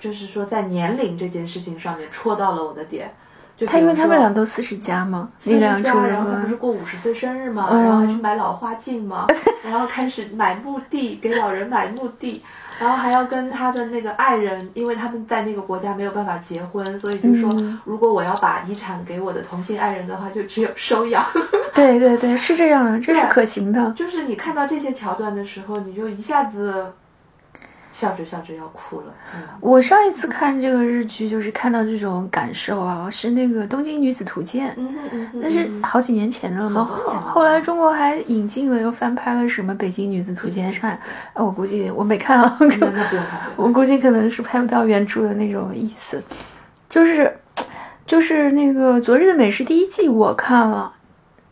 就是说在年龄这件事情上面戳到了我的点。就他因为他们俩都四十加嘛，四十加，然后他不是。过五十岁生日嘛，嗯然后还去买老花镜嘛，然后开始买墓地，给老人买墓地，然后还要跟他的那个爱人，因为他们在那个国家没有办法结婚，所以就说、嗯如果我要把遗产给我的同性爱人的话，就只有收养。对对对，是这样的，这是可行的。就是你看到这些桥段的时候，你就一下子笑着笑着要哭了。嗯，我上一次看这个日剧，就是看到这种感受啊，是那个《东京女子图鉴》，嗯嗯那是好几年前的了嘛。后来中国还引进了，又翻拍了什么《北京女子图鉴》看，呃我估计我没看啊。我估计可能是拍不到原著的那种意思，就是就是那个《昨日的美食》第一季我看了，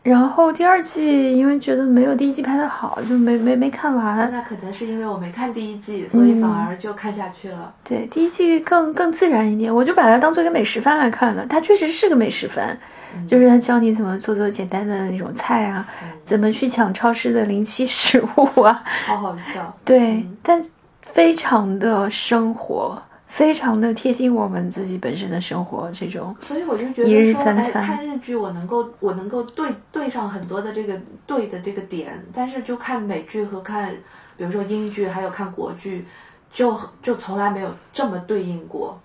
然后第二季因为觉得没有第一季拍的好，就没没没看完。那可能是因为我没看第一季，所以反而就看下去了。对，第一季更更自然一点，我就把它当做一个美食番来看了。它确实是个美食番，就是它教你怎么做做简单的那种菜啊，怎么去抢超市的临期食物啊，好好笑。对，但非常的生活，非常的贴近我们自己本身的生活这种。所以我就觉一日得说，哎，三餐看日剧我能够我能够对对上很多的这个对的这个点，但是就看美剧和看，比如说英剧，还有看国剧，就就从来没有这么对应过。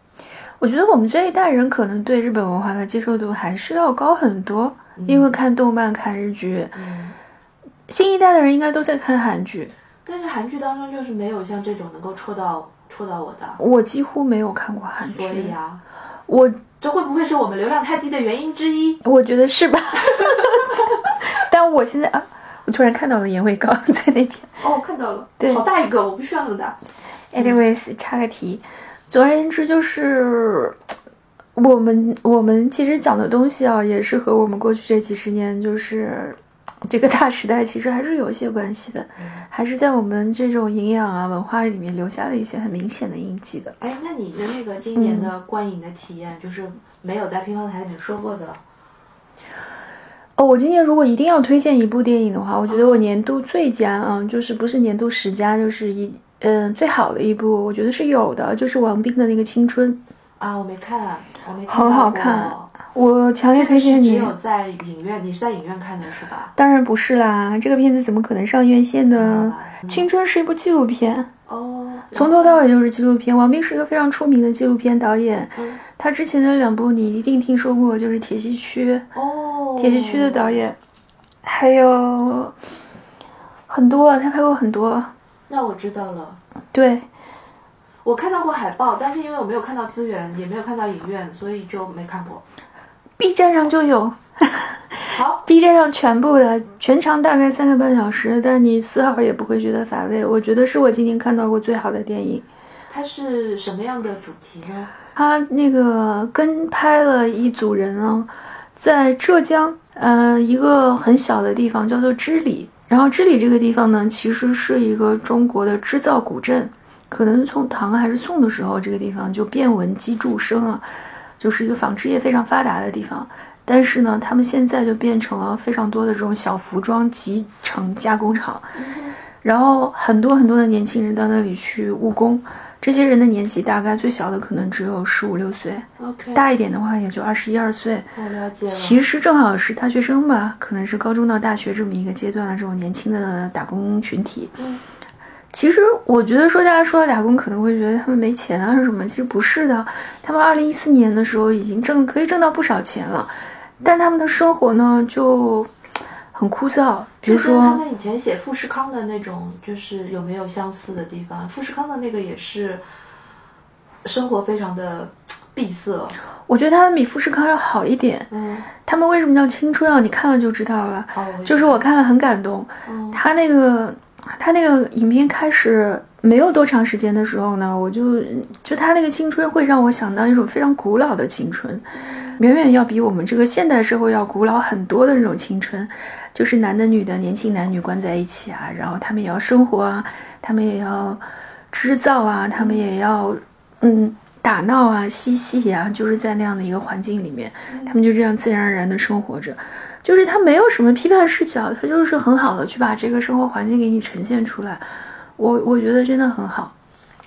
我觉得我们这一代人可能对日本文化的接受度还是要高很多，因为看动漫、看日剧。嗯，新一代的人应该都在看韩剧，但是韩剧当中就是没有像这种能够戳到戳到我的，我几乎没有看过韩剧。所以啊，我这会不会是我们流量太低的原因之一？我觉得是吧？但我现在啊，我突然看到了眼尾膏在那边。哦，看到了，对好大一个，我不需要那么大。Anyways，插个题，总而言之就是。我们我们其实讲的东西啊，也是和我们过去这几十年，就是这个大时代，其实还是有一些关系的，还是在我们这种营养啊文化里面留下了一些很明显的印记的。哎，那你的那个今年的观影的体验，就是没有在乒乓台里面说过的，哦，我今年如果一定要推荐一部电影的话，我觉得我年度最佳啊，就是不是年度十佳，就是一嗯、最好的一部，我觉得是有的，就是王斌的那个《青春》，啊，我没看，我没看很好看我强烈推荐你。只有在影院，你是在影院看的是吧？当然不是啦，这个片子怎么可能上院线呢？嗯青春是一部纪录片，哦，从头到尾就是纪录片。王斌是一个非常出名的纪录片导演，嗯他之前的两部你一定听说过，就是《铁西区》，哦，铁西区的导演，还有很多，他拍过很多。那我知道了。对，我看到过海报，但是因为我没有看到资源，也没有看到影院，所以就没看过。B 站上就有好，，B 站上全部的，全长大概三个半小时，但你丝毫也不会觉得乏味。我觉得是我今年看到过最好的电影。它是什么样的主题呢？它那个跟拍了一组人啊，在浙江，呃，一个很小的地方叫做织里。然后织里这个地方呢，其实是一个中国的织造古镇，可能从唐还是宋的时候，这个地方就变文机著生啊，就是一个纺织业非常发达的地方。但是呢，他们现在就变成了非常多的这种小服装集成加工厂，然后很多很多的年轻人到那里去务工。这些人的年纪大概最小的可能只有十五六岁，OK，大一点的话也就二十一二岁。我了解了。其实正好是大学生吧，可能是高中到大学这么一个阶段的这种年轻的打工群体。嗯其实我觉得说大家说到打工，可能会觉得他们没钱啊是什么，其实不是的。他们二零一四年的时候已经挣可以挣到不少钱了，但他们的生活呢就很枯燥。比如说他们以前写富士康的那种，就是有没有相似的地方？富士康的那个也是生活非常的闭塞。我觉得他们比富士康要好一点。嗯，他们为什么叫青春啊？你看了就知道了。哦，就是我看了很感动。嗯他那个他那个影片开始没有多长时间的时候呢，我就就他那个青春会让我想到一种非常古老的青春，远远要比我们这个现代社会要古老很多的那种青春，就是男的女的年轻男女关在一起啊，然后他们也要生活啊，他们也要织造啊，他们也要嗯打闹啊、嬉戏啊，就是在那样的一个环境里面，他们就这样自然而然的生活着。就是他没有什么批判视角，他就是很好的去把这个生活环境给你呈现出来，我我觉得真的很好，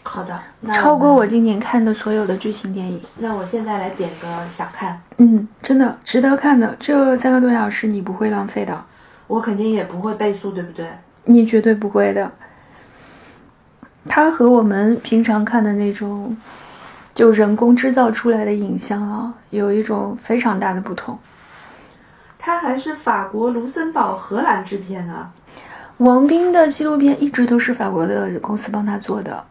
好的，那超过我今年看的所有的剧情电影。那我现在来点个想看，嗯，真的值得看的，这三个多小时你不会浪费的，我肯定也不会倍速，对不对？你绝对不会的。它和我们平常看的那种就人工制造出来的影像啊，有一种非常大的不同。它还是法国、卢森堡、荷兰制片啊。王斌的纪录片一直都是法国的公司帮他做的，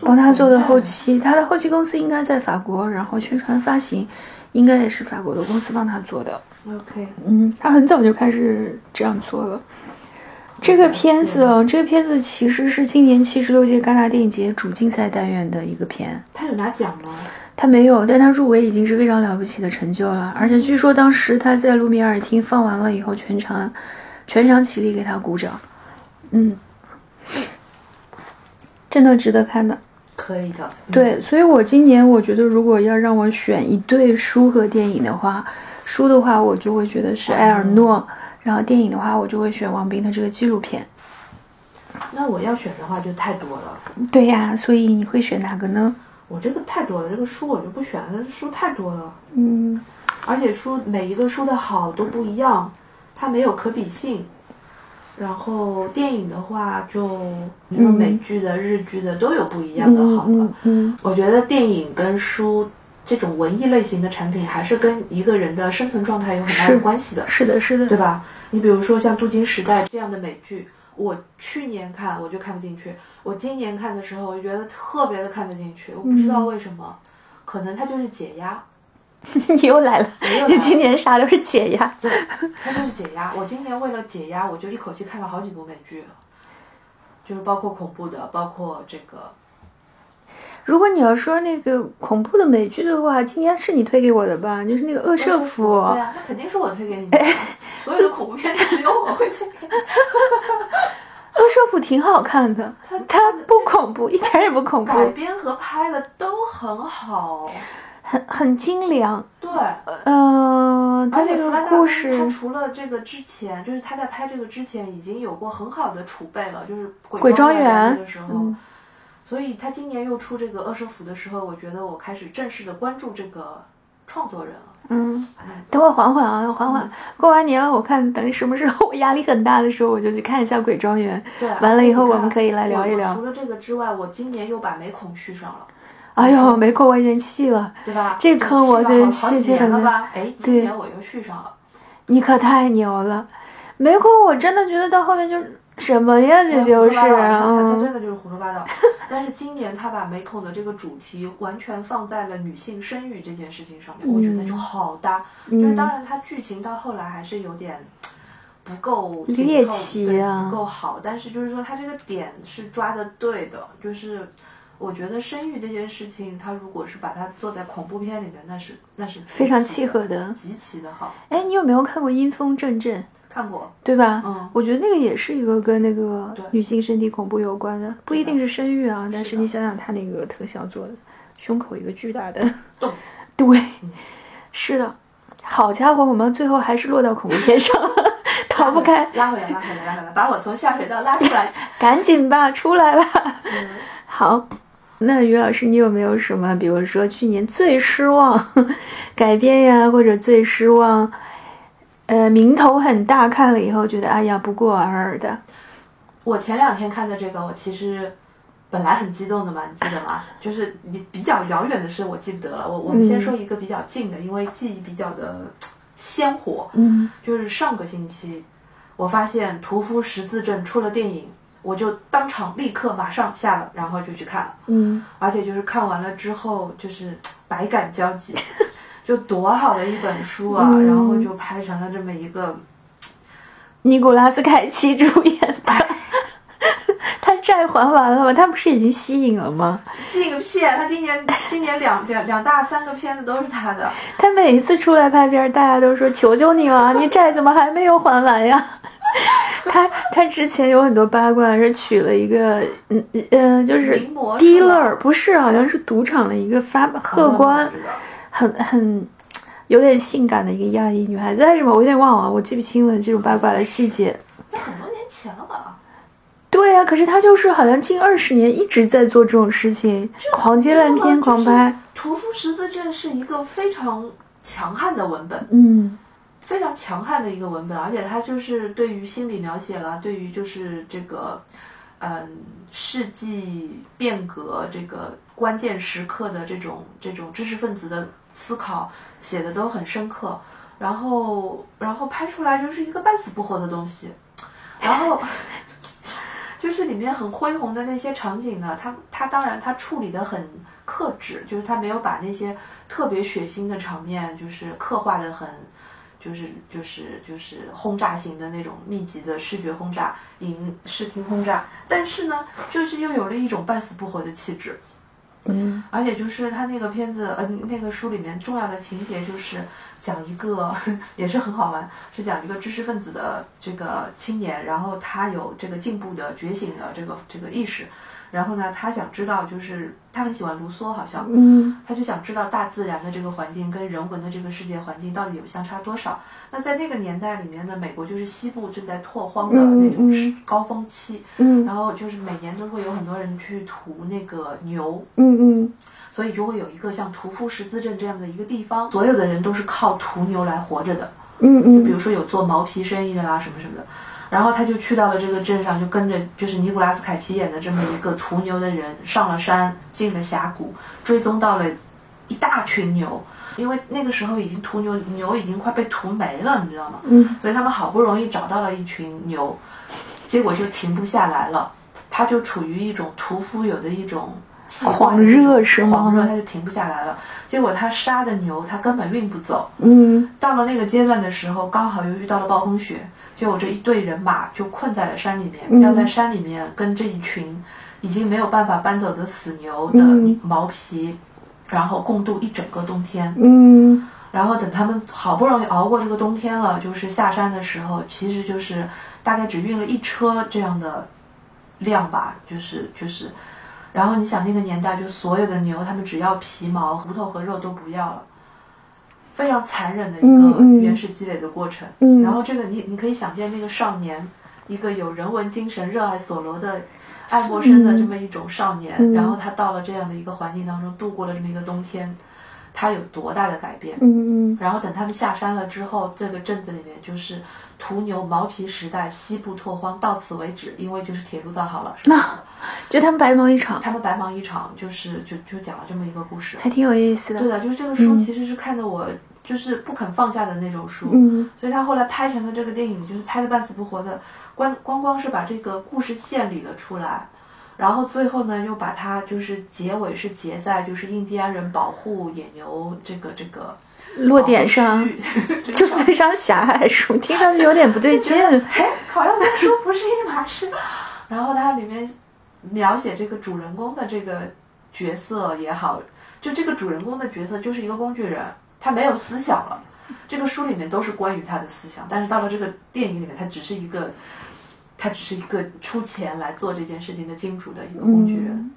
帮他做的后期，他的后期公司应该在法国，然后宣传发行应该也是法国的公司帮他做的。OK，嗯，他很早就开始这样做了。这个片子哦，这个片子其实是今年七十六届戛纳电影节主竞赛单元的一个片，他有拿奖吗？他没有，但他入围已经是非常了不起的成就了。而且据说当时他在卢米埃尔厅放完了以后，全场全场起立给他鼓掌。嗯，真的值得看的。可以的。嗯，对，所以我今年我觉得，如果要让我选一对书和电影的话，书的话我就会觉得是埃尔诺，然后电影的话我就会选王斌的这个纪录片。那我要选的话就太多了。对呀，所以你会选哪个呢？我这个太多了，这个书我就不选了，书太多了，嗯，而且书每一个书的好都不一样，它没有可比性。然后电影的话就，比如说美剧的、日剧的都有不一样的好的。嗯嗯嗯，我觉得电影跟书这种文艺类型的产品，还是跟一个人的生存状态有很大的关系的，是的，是的，对吧？你比如说像《镀金时代》这样的美剧，我去年看我就看不进去，我今年看的时候我就觉得特别的看得进去，我不知道为什么，可能它就是解压，你又来了，你今年啥都是解压。对，它就是解压。我今年为了解压，我就一口气看了好几部美剧，就是包括恐怖的，包括这个。如果你要说那个恐怖的美剧的话，今年是你推给我的吧？就是那个《恶社府》对啊，那肯定是我推给你的。所有的恐怖片里只有我会推给你。恶社府挺好看的，它不恐怖，一点也不恐怖，改编和拍的都很好，很很精良。对。嗯、而且弗兰达故他事，除了这个之前，就是他在拍这个之前已经有过很好的储备了，就是《鬼鬼庄园园的时候，嗯所以他今年又出这个《恶社府》的时候，我觉得我开始正式的关注这个创作人了。嗯，等我缓缓啊，缓缓。过完年了，我看等什么时候我压力很大的时候，我就去看一下《鬼庄园》。对，完了以后我们可以来聊一聊除了这个之外，我今年又把美恐续上了，哎呦，没空我已经气了，对吧？这坑我得气气气很年了吧？哎，今年我又续上了。你可太牛了。没空，我真的觉得到后面就是什么呀，这就是，胡说八道你看他嗯真的就是胡说八道。但是今年他把美恐的这个主题完全放在了女性生育这件事情上面，我觉得就好搭。就是当嗯，然，它剧情到后来还是有点不够猎奇啊不够好。但是就是说，它这个点是抓的对的，就是。我觉得生育这件事情，它如果是把它做在恐怖片里面，那是那是非常契合的。极其的好。哎，你有没有看过《阴风阵阵》？看过，对吧？嗯，我觉得那个也是一个跟那个女性身体恐怖有关的，不一定是生育啊，但是你想想他那个特效做的，胸口一个巨大的洞，对，嗯是的。好家伙，我们最后还是落到恐怖片上了，逃不开，拉回来，拉回来，拉回来，把我从下水道拉出来。赶紧吧，出来吧。嗯好，那于老师，你有没有什么，比如说去年最失望改编呀，或者最失望，呃，名头很大，看了以后觉得哎呀不过尔尔的？我前两天看的这个，我其实本来很激动的嘛，你记得吗？就是比比较遥远的事我记不得了。我我们先说一个比较近的，因为记忆比较的鲜活。嗯就是上个星期，我发现屠夫十字镇出了电影，我就当场立刻马上下了，然后就去看了。嗯而且就是看完了之后，就是百感交集，就多好的一本书啊！嗯然后就拍成了这么一个，尼古拉斯凯奇主演的。他债还完了吗？他不是已经吸引了吗？吸引个屁啊！他今年今年两两两大三个片子都是他的，他每一次出来拍片儿，大家都说求求你了，你债怎么还没有还完呀？他他之前有很多八卦，是娶了一个嗯呃，就是名模是吗 dealer，不是，好像是赌场的一个发荷官很很有点性感的一个亚裔女孩子，但是什么我有点忘了，我记不清了这种八卦的细节。那很多年前了吧？对呀、可是他就是好像近二十年一直在做这种事情，狂接烂片，狂拍。屠夫十字镇是一个非常强悍的文本，嗯非常强悍的一个文本，而且它就是对于心理描写啦，对于就是这个，嗯，世纪变革这个关键时刻的这种这种知识分子的思考写的都很深刻，然后然后拍出来就是一个半死不活的东西，然后。就是里面很恢宏的那些场景呢，他他当然他处理的很克制，就是他没有把那些特别血腥的场面，就是刻画的很，就是就是就是轰炸型的那种密集的视觉轰炸、影视听轰炸，但是呢，就是又有了一种半死不活的气质。嗯而且就是他那个片子，呃，那个书里面重要的情节就是讲一个，也是很好玩，是讲一个知识分子的这个青年，然后他有这个进步的觉醒的这个这个意识，然后呢，他想知道，就是他很喜欢卢梭，好像，嗯他就想知道大自然的这个环境跟人文的这个世界环境到底有相差多少。那在那个年代里面呢，美国就是西部正在拓荒的那种时高峰期，嗯然后就是每年都会有很多人去屠那个牛，嗯嗯所以就会有一个像屠夫十字镇这样的一个地方，所有的人都是靠屠牛来活着的。嗯嗯比如说有做毛皮生意的啦，什么什么的。然后他就去到了这个镇上，就跟着就是尼古拉斯凯奇演的这么一个屠牛的人上了山，进了峡谷，追踪到了一大群牛。因为那个时候已经屠牛牛已经快被屠没了，你知道吗？嗯所以他们好不容易找到了一群牛，结果就停不下来了。他就处于一种屠夫有的一种狂热是吗狂热，他就停不下来了。结果他杀的牛，他根本运不走。嗯到了那个阶段的时候，刚好又遇到了暴风雪，结果这一队人马就困在了山里面，嗯。要在山里面跟这一群已经没有办法搬走的死牛的嗯。毛皮，然后共度一整个冬天。嗯。然后等他们好不容易熬过这个冬天了，就是下山的时候，其实就是大概只运了一车这样的量吧，就是就是，然后你想那个年代，就所有的牛，他们只要皮毛、骨头和肉都不要了，非常残忍的一个原始积累的过程。嗯然后这个你你可以想见那个少年，一个有人文精神、热爱索罗的爱默生的这么一种少年，嗯然后他到了这样的一个环境当中，度过了这么一个冬天，他有多大的改变？嗯嗯然后等他们下山了之后，这个镇子里面就是屠牛毛皮时代，西部拓荒到此为止，因为就是铁路造好了，是吧？就他们白忙一场，他们白忙一场，就是就就讲了这么一个故事。还挺有意思的。对的，就是这个书嗯其实是看得我就是不肯放下的那种书，嗯所以他后来拍成了这个电影，就是拍的半死不活的，光光光是把这个故事线理了出来。然后最后呢，又把它就是结尾是结在就是印第安人保护野牛这个这个落点上 就非常狭隘书，听上去有点不对劲。哎，好像跟书不是一码事。然后它里面描写这个主人公的这个角色也好，就这个主人公的角色就是一个工具人，他没有思想了。这个书里面都是关于他的思想，但是到了这个电影里面，他只是一个，他只是一个出钱来做这件事情的金主的一个工具人。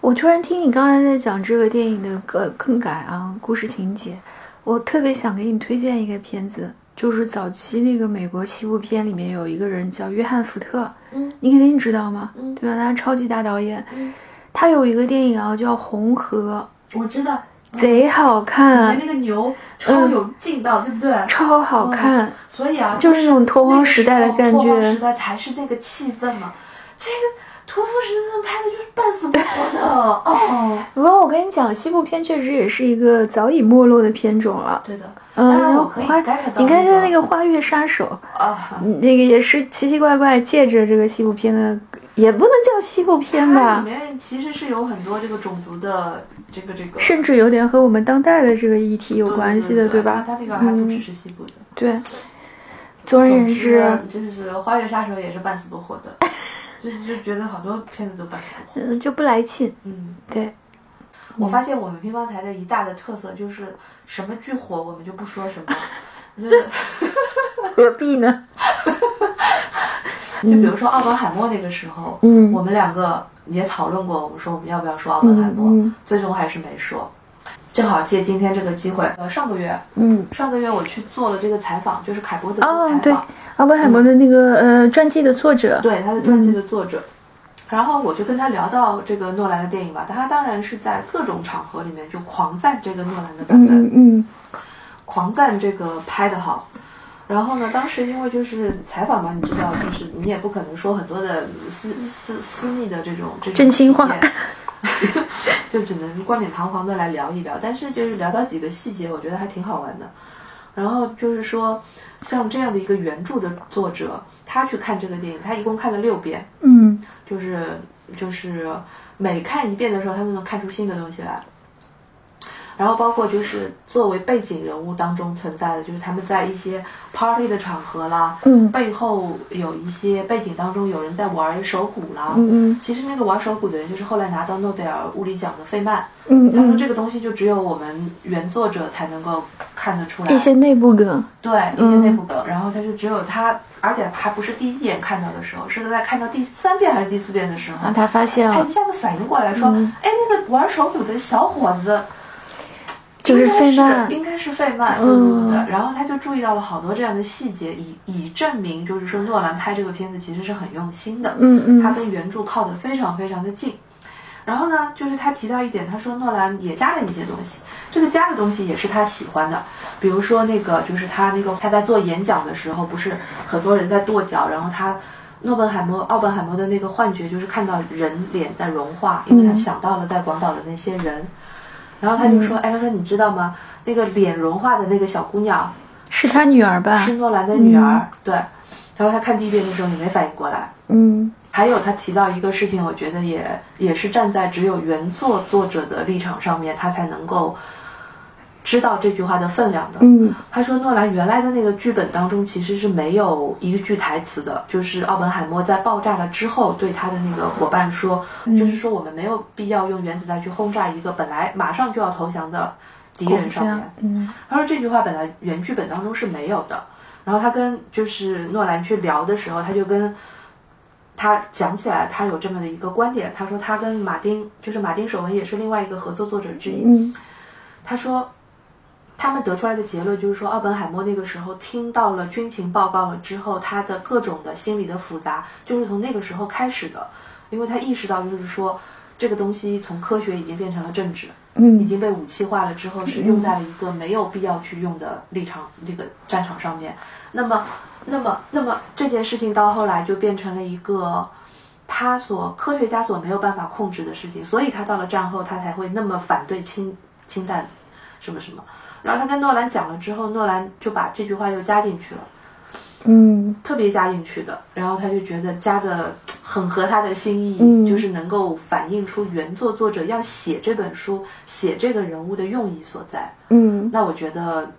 我突然听你刚才在讲这个电影的更更改啊，故事情节，我特别想给你推荐一个片子，就是早期那个美国西部片里面有一个人叫约翰福特，嗯你肯定知道吗？嗯对吧？他超级大导演，嗯他有一个电影啊叫《红河》，我知道，贼好里看面，那个牛超有劲道，对不对？超好看。所以啊，就是那种拓荒时代的感觉拓荒时代才是那个气氛嘛。这个屠夫十字阵拍的就是半死不活的哦。不过我跟你讲，西部片确实也是一个早已没落的片种了。对的，嗯，花你看现在那个个《花月杀手啊，》，那个也是奇奇怪怪借着这个西部片的，也不能叫西部片吧里，面其实是有很多这个种族的这个这个甚至有点和我们当代的这个议题有关系的，对吧？它它那个还不只嗯，是西部的。对。总而言之就是《花月杀手》也是半死不活的，就就觉得好多片子都半死不活。嗯，就不来气。嗯，对，我发现我们乒乓台的一大的特色就是什么剧火我们就不说什么，就是何必呢？就比如说奥本海默那个时候，嗯我们两个也讨论过，我们说我们要不要说奥本海默，最终还是没说。正好借今天这个机会，呃，上个月嗯，上个月我去做了这个采访，就是凯伯德的采，访，，奥本海默的那个呃传记的作者，对他的传记的作者。然后我就跟他聊到这个诺兰的电影吧，他当然是在各种场合里面就狂赞这个诺兰的版嗯本，嗯嗯狂赞这个拍的好。然后呢，当时因为就是采访嘛，你知道，就是你也不可能说很多的私私私密的这种这种真心话 就只能冠冕堂皇的来聊一聊。但是就是聊到几个细节，我觉得还挺好玩的。然后就是说，像这样的一个原著的作者，他去看这个电影，他一共看了六遍，嗯就是就是每看一遍的时候，他都能看出新的东西来。然后包括就是作为背景人物当中存在的，就是他们在一些 party 的场合啦，嗯背后有一些背景当中有人在玩手鼓啦。嗯嗯其实那个玩手鼓的人就是后来拿到诺贝尔物理奖的费曼。嗯嗯，他说这个东西就只有我们原作者才能够看得出来。一些内部梗，对一些内部梗，然后他就只有他，而且还不是第一眼看到的时候，是在看到第三遍还是第四遍的时候，啊，他发现了他一，下子反应过来说：“嗯哎，那个玩手鼓的小伙子就是应该费曼，应该是费曼。”对嗯对对对。然后他就注意到了好多这样的细节，以以证明就是说诺兰拍这个片子其实是很用心的，嗯嗯他跟原著靠得非常非常的近。然后呢，就是他提到一点，他说诺兰也加了一些东西，这个加的东西也是他喜欢的，比如说那个就是他那个他在做演讲的时候，不是很多人在跺脚，然后他诺本海默奥本海默的那个幻觉就是看到人脸在融化，因为他嗯想到了在广岛的那些人，然后他就说，哎，他说你知道吗？那个脸融化的那个小姑娘是他女儿吧是？诺兰的女儿，对。他说他看第一遍的时候你没反应过来，嗯还有他提到一个事情，我觉得也也是站在只有原作作者的立场上面，他才能够知道这句话的分量的。嗯他说诺兰原来的那个剧本当中其实是没有一句台词的，就是奥本海默在爆炸了之后对他的那个伙伴说，就是说我们没有必要用原子弹去轰炸一个本来马上就要投降的敌人上面。，嗯他说这句话本来原剧本当中是没有的，然后他跟就是诺兰去聊的时候，他就跟他讲起来，他有这么的一个观点，他说他跟马丁，就是马丁守文也是另外一个合作作者之一，嗯他说。他们得出来的结论就是说，奥本海默那个时候听到了军情报告了之后，他的各种的心理的复杂，就是从那个时候开始的，因为他意识到，就是说这个东西从科学已经变成了政治，嗯已嗯经被武器化了之后，是用在了一个没有必要去用的立场这个战场上面。那么，那么，那么这件事情到后来就变成了一个他所科学家所没有办法控制的事情，所以他到了战后，他才会那么反对氢氢弹什么什么。然后他跟诺兰讲了之后，诺兰就把这句话又加进去了。嗯特别加进去的，然后他就觉得加的很合他的心意，嗯就是能够反映出原作作者要写这本书、写这个人物的用意所在。嗯那我觉得，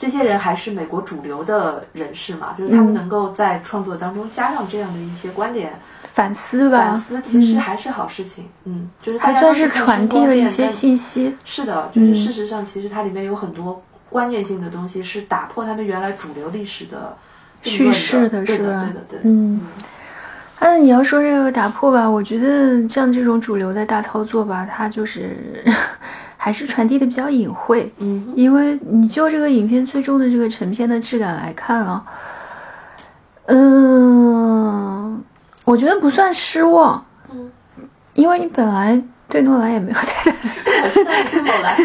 这些人还是美国主流的人士嘛，就是他们嗯能够在创作当中加上这样的一些观点、反思吧，反思，其实嗯还是好事情。嗯，就是还算是传递了一些信息。是的，就是嗯事实上，其实它里面有很多关键性的东西是打破他们原来主流历史的叙事的是吧对的，对的。嗯但是你要说这个打破吧，我觉得像这种主流的大操作吧，它就是还是传递的比较隐晦。嗯，因为你就这个影片最终的这个成片的质感来看啊，嗯，我觉得不算失望，嗯因为你本来对诺兰也没有太大我知道你是某来，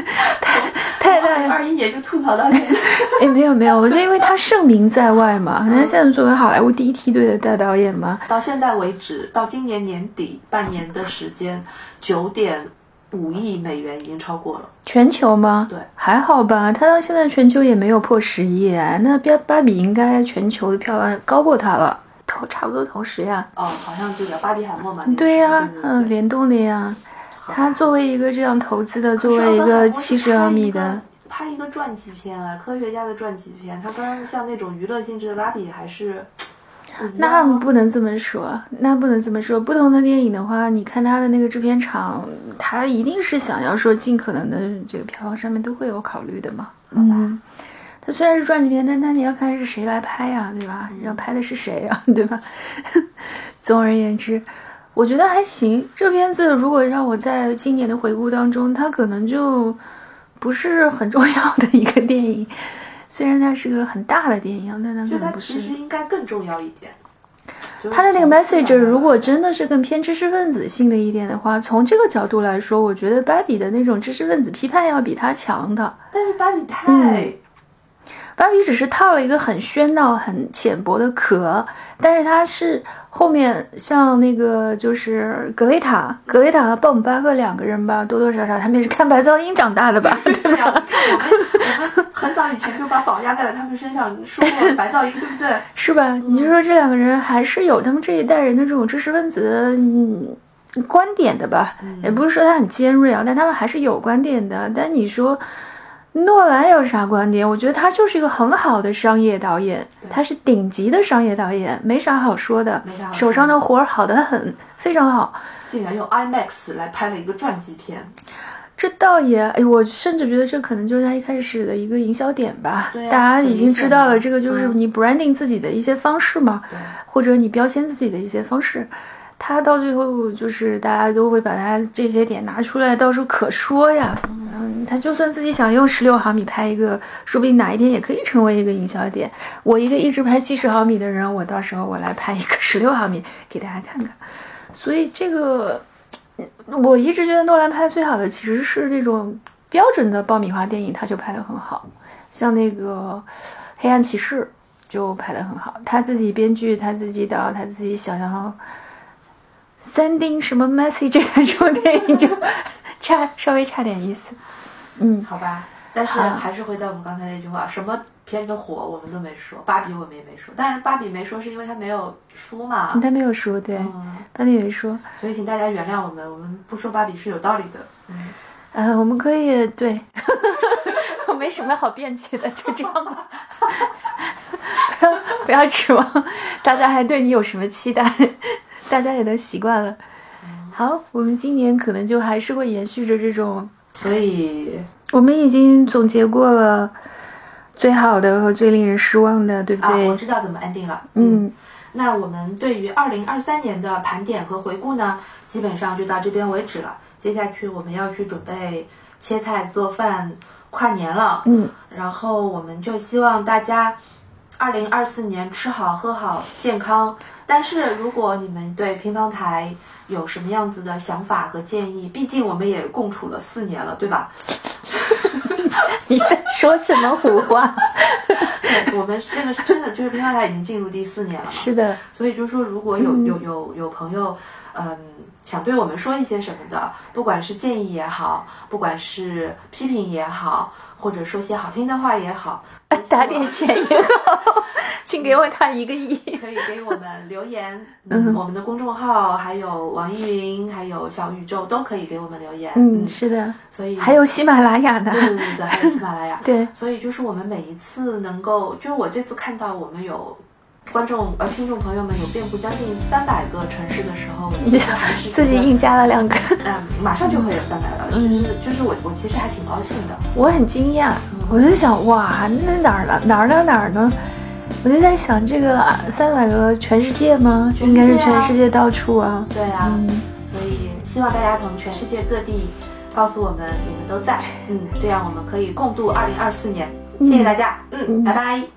太大二一年就吐槽到现在。哎，没有没有，我就因为他盛名在外嘛，他现在作为好莱坞第一梯队的大导演嘛，到现在为止，到今年年底半年的时间，九点五亿美元已经超过了。全球吗？对，还好吧，他到现在全球也没有破十亿，那芭芭比应该全球的票房高过他了，同差不多同时呀。哦，好像对的，巴比海默嘛。对呀、嗯，联动的呀。他作为一个这样投资的，作为一个七十毫米的，拍一个传记片啊，科学家的传记片，它跟像那种娱乐性质的芭比还是那不能这么说，那不能这么说。不同的电影的话，你看他的那个制片厂，他一定是想要说尽可能的这个票房上面都会有考虑的嘛。嗯，他虽然是传记片，但那你要看是谁来拍呀、对吧？要拍的是谁呀、对吧？总而言之，我觉得还行。这片子如果让我在今年的回顾当中，它可能就不是很重要的一个电影。虽然它是个很大的电影，但它可能不是。其实应该更重要一点。就是他的那个 message 如果真的是更偏知识分子性的一点的话，从这个角度来说，我觉得芭比的那种知识分子批判要比他强的。但是芭比太、嗯芭比只是套了一个很喧闹、很浅薄的壳，但是它是后面像那个就是格雷塔，格雷塔和鲍姆巴赫两个人吧，多多少少他们也是看白噪音长大的吧？对呀、我们我们很早以前就把宝压在了他们身上，说过白噪音，对不对？是吧？你就说这两个人还是有他们这一代人的这种知识分子嗯观点的吧？也不是说他很尖锐啊，但他们还是有观点的。但你说诺兰有啥观点？我觉得他就是一个很好的商业导演，他是顶级的商业导演，没啥好说的手上的活儿好得很，非常好。竟然用 IMAX 来拍了一个传记片，这倒也，哎，我甚至觉得这可能就是他一开始的一个营销点吧。对啊大家已经知道了，这个就是嗯你 branding 自己的一些方式嘛，对或者你标签自己的一些方式。他到最后就是大家都会把他这些点拿出来，到时候可说呀。嗯，他就算自己想用十六毫米拍一个，说不定哪一天也可以成为一个营销点。我一个一直拍七十毫米的人，我到时候我来拍一个十六毫米给大家看看。所以这个我一直觉得诺兰拍的最好的其实是那种标准的爆米花电影，他就拍的很好，像那个《黑暗骑士》就拍的很好，他自己编剧，他自己导，他自己想要三丁什么 message 的这种电影就差稍微差点意思。嗯，好吧。但是还是回到我们刚才那句话，什么片子火我们都没说，芭比我们也没说。但是芭比没说是因为它没有书嘛，他没有说对，嗯，比没说。所以请大家原谅我们，我们不说芭比是有道理的。嗯，呃，我们可以对，我没什么好辩解的，就这样吧。不要不要指望大家还对你有什么期待，大家也都习惯了。好，我们今年可能就还是会延续着这种，所以我们已经总结过了最好的和最令人失望的，对不啊，对？我知道怎么 ending 了。嗯，那我们对于二零二三年的盘点和回顾呢，基本上就到这边为止了。接下去我们要去准备切菜做饭，跨年了。嗯，然后我们就希望大家二零二四年吃好喝好健康。但是如果你们对乒乓台有什么样子的想法和建议，毕竟我们也共处了四年了，对吧？你在说什么胡话？对，我们这个是真的就是乒乓台已经进入第四年了嘛。是的，所以就说，如果有有有有朋友，嗯，想对我们说一些什么的，不管是建议也好，不管是批评也好，或者说些好听的话也好，打点钱也好，请给我他一个亿。可以给我们留言，嗯，我们的公众号，还有网易云，还有小宇宙都可以给我们留言，嗯，是的，所以还有喜马拉雅。呢。对对对对，还有喜马拉雅，对，所以就是我们每一次能够，就是我这次看到我们有观众呃听众朋友们有遍布将近三百个城市的时候，我其实还是自己硬加了两个，嗯，马上就会有三百了，就是就是我我其实还挺高兴的。我很惊讶，我就想哇，那哪儿呢？哪儿呢？哪儿呢？我就在想，这个三百个全世界吗？界啊应该是全世界到处啊。对啊，嗯，所以希望大家从全世界各地告诉我们你们都在，嗯，这样我们可以共度二零二四年。谢谢大家，嗯，拜拜。